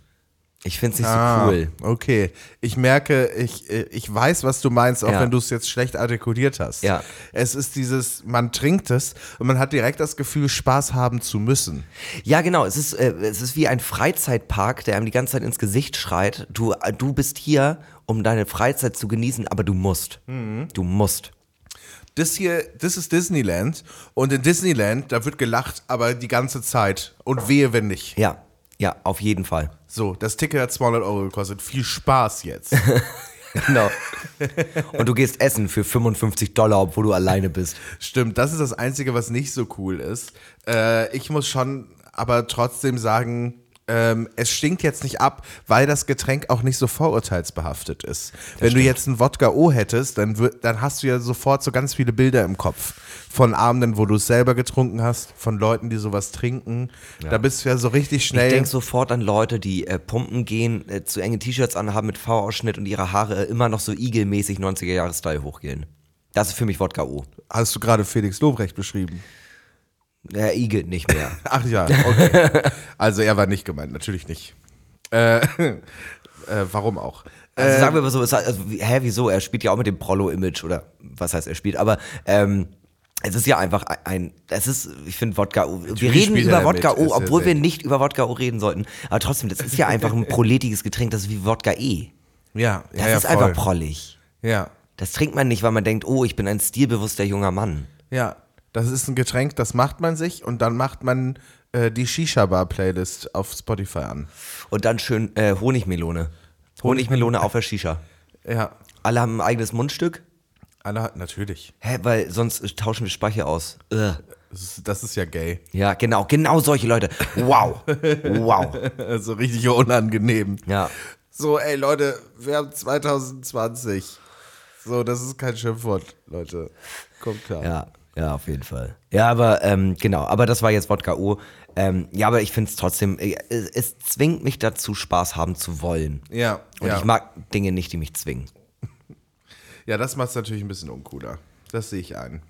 Ich finde es nicht so cool. Ah, Okay. Ich merke, ich, ich weiß, was du meinst, auch Ja. wenn du es jetzt schlecht artikuliert hast. Ja. Es ist dieses, man trinkt es und man hat direkt das Gefühl, Spaß haben zu müssen. Ja, genau. Es ist, äh, es ist wie ein Freizeitpark, der einem die ganze Zeit ins Gesicht schreit. Du, äh, du bist hier, um deine Freizeit zu genießen, aber du musst. Du musst. Das hier, das ist Disneyland und in Disneyland, da wird gelacht, aber die ganze Zeit und wehe, wenn nicht. Ja, ja, auf jeden Fall. So, das Ticket hat 200 Euro gekostet. Viel Spaß jetzt. Genau. Und du gehst essen für 55 Dollar, obwohl du alleine bist. Stimmt, das ist das Einzige, was nicht so cool ist. Äh, ich muss schon aber trotzdem sagen, ähm, es stinkt jetzt nicht ab, weil das Getränk auch nicht so vorurteilsbehaftet ist. Wenn du jetzt ein Wodka O hättest, dann, dann hast du ja sofort so ganz viele Bilder im Kopf. Von Abenden, wo du es selber getrunken hast, von Leuten, die sowas trinken. Da bist du ja so richtig schnell. Ich denke sofort an Leute, die äh, pumpen gehen, äh, zu enge T-Shirts anhaben mit V-Ausschnitt und ihre Haare äh, immer noch so igelmäßig 90er-Jahre-Style hochgehen. Das ist für mich Wodka O. hast du gerade Felix Lobrecht beschrieben? Er igelt nicht mehr. Ach ja, okay. Also er war nicht gemeint, natürlich nicht. Äh, äh, warum auch? Also sagen wir mal so, es also, hä, wieso? Er spielt ja auch mit dem Prollo-Image oder was heißt er spielt, aber ähm, es ist ja einfach ein, es ist, ich finde Wodka, O- wir reden er über Wodka O, ja obwohl wir nicht über Wodka O reden sollten, aber trotzdem, das ist ja einfach ein proletiges Getränk, das ist wie Wodka E. Ja, Das ja, ja, ist voll. einfach prollig. Ja, Das trinkt man nicht, weil man denkt, oh, ich bin ein stilbewusster junger Mann. ja. Das ist ein Getränk, das macht man sich und dann macht man äh, die Shisha-Bar-Playlist auf Spotify an. Und dann schön äh, Honigmelone. Honigmelone auf der Shisha. Ja, Alle haben ein eigenes Mundstück. alle natürlich. Hä, weil sonst äh, tauschen wir Speicher aus. Ugh. Das ist, das ist ja gay. Ja, genau, genau solche Leute. Wow. Wow. so richtig unangenehm. Ja. So, ey Leute, wir haben 2020. So, das ist kein Schimpfwort, Leute. Kommt klar. Ja, ja, auf jeden Fall. Ja, aber ähm, genau, aber das war jetzt Wodka O. Ähm, ja, aber ich finde es trotzdem, äh, es, es zwingt mich dazu, Spaß haben zu wollen. Ja, Und ja. ich mag Dinge nicht, die mich zwingen. ja das macht es natürlich ein bisschen uncooler. Das sehe ich ein.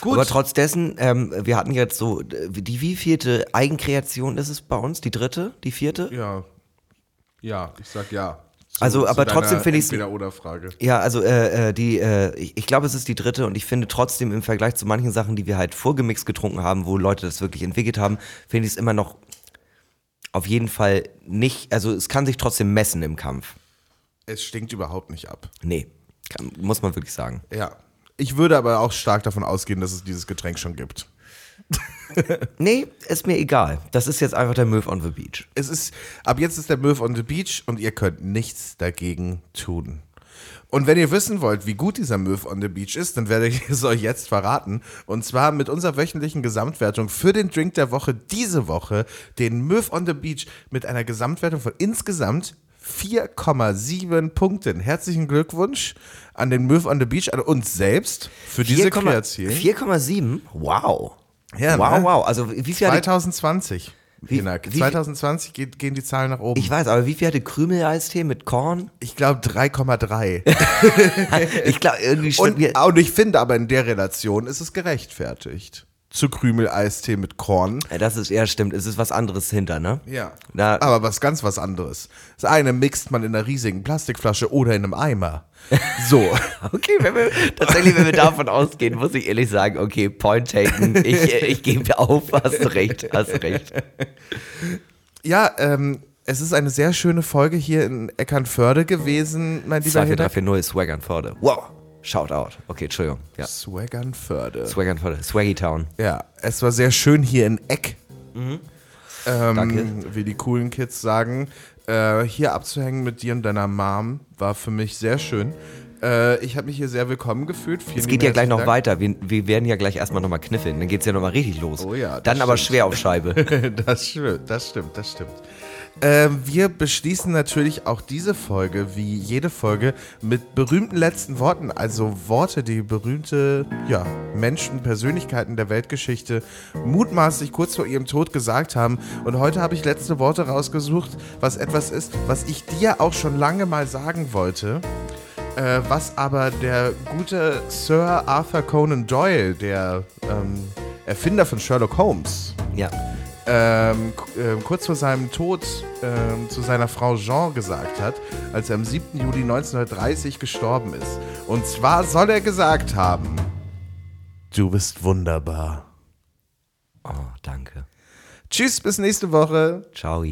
Gut. Aber trotz dessen, ähm, wir hatten jetzt so, äh, die wievielte Eigenkreation ist es bei uns? Die dritte? Die vierte? ja. Ja, ich sag ja. Zu- Also, aber trotzdem finde ich's- Entweder-oder-Frage. Ja, also äh, äh, die, äh, ich, ich glaube, es ist die dritte und ich finde trotzdem im Vergleich zu manchen Sachen, die wir halt vorgemixt getrunken haben, wo Leute das wirklich entwickelt haben, finde ich es immer noch auf jeden Fall nicht, also es kann sich trotzdem messen im Kampf. Es stinkt überhaupt nicht ab. Nee, kann, muss man wirklich sagen. Ja. Ich würde aber auch stark davon ausgehen, dass es dieses Getränk schon gibt. Nee, ist mir egal. Das ist jetzt einfach der Move on the Beach. Es ist, ab jetzt ist der Move on the Beach und ihr könnt nichts dagegen tun. Und wenn ihr wissen wollt, wie gut dieser Move on the Beach ist, dann werde ich es euch jetzt verraten. Und zwar mit unserer wöchentlichen Gesamtwertung für den Drink der Woche diese Woche, den Move on the Beach mit einer Gesamtwertung von insgesamt 4,7 Punkten. Herzlichen Glückwunsch an den Move on the Beach, an uns selbst für diese 4,- Kreation. 4,7? Wow. Ja, wow, ne? wow. Also wie viel hatte, 2020. Wie- wie- 2020 geht, gehen die Zahlen nach oben. ich weiß, aber wie viel hatte Krümel-Eistee mit Korn? Ich glaube 3,3. Ich glaube, irgendwie und, schmeckt mir. und ich finde aber in der Relation ist es gerechtfertigt. Zu Krümel-Eistee mit Korn. Ja, Das ist, ja, stimmt. Es ist was anderes hinter, ne? Ja. Na- aber was ganz was anderes. Das eine mixt man in einer riesigen Plastikflasche oder in einem Eimer. So. Okay, wenn wir, tatsächlich, wenn wir davon ausgehen, muss ich ehrlich sagen, okay, point taken, ich, äh, ich gebe auf, hast recht, hast recht. ja, ähm, es ist eine sehr schöne Folge hier in Eckernförde gewesen, mein lieber Hinak. 2430 Swaggernförde. Wow, shout out. Okay, Entschuldigung. Ja. Swaggernförde. Swaggernförde, Swaggy Town. Ja, es war sehr schön hier in Eck. Ähm, Danke. Wie die coolen Kids sagen. Äh, hier abzuhängen mit dir und deiner Mom war für mich sehr schön. Äh, ich habe mich hier sehr willkommen gefühlt. Vielen Es geht ja gleich noch herzlichen weiter. Wir, wir werden ja gleich erstmal nochmal kniffeln. Dann geht's ja nochmal richtig los. Oh ja, Dann aber stimmt. schwer auf Scheibe. Dank. Das stimmt, das stimmt, das stimmt. Ähm, wir beschließen natürlich auch diese Folge, wie jede Folge, mit berühmten letzten Worten. Also Worte, die berühmte ja, Menschen, Persönlichkeiten der Weltgeschichte mutmaßlich kurz vor ihrem Tod gesagt haben. Und heute habe ich letzte Worte rausgesucht, was etwas ist, was ich dir auch schon lange mal sagen wollte. Äh, was aber der gute Sir Arthur Conan Doyle, der ähm, Erfinder von Sherlock Holmes, ja. Ähm, ähm, kurz vor seinem Tod ähm, zu seiner Frau Jean gesagt hat, als er am 7. Juli 1930 gestorben ist. Und zwar soll er gesagt haben, du bist wunderbar. Oh, danke. Tschüss, bis nächste Woche. Ciao.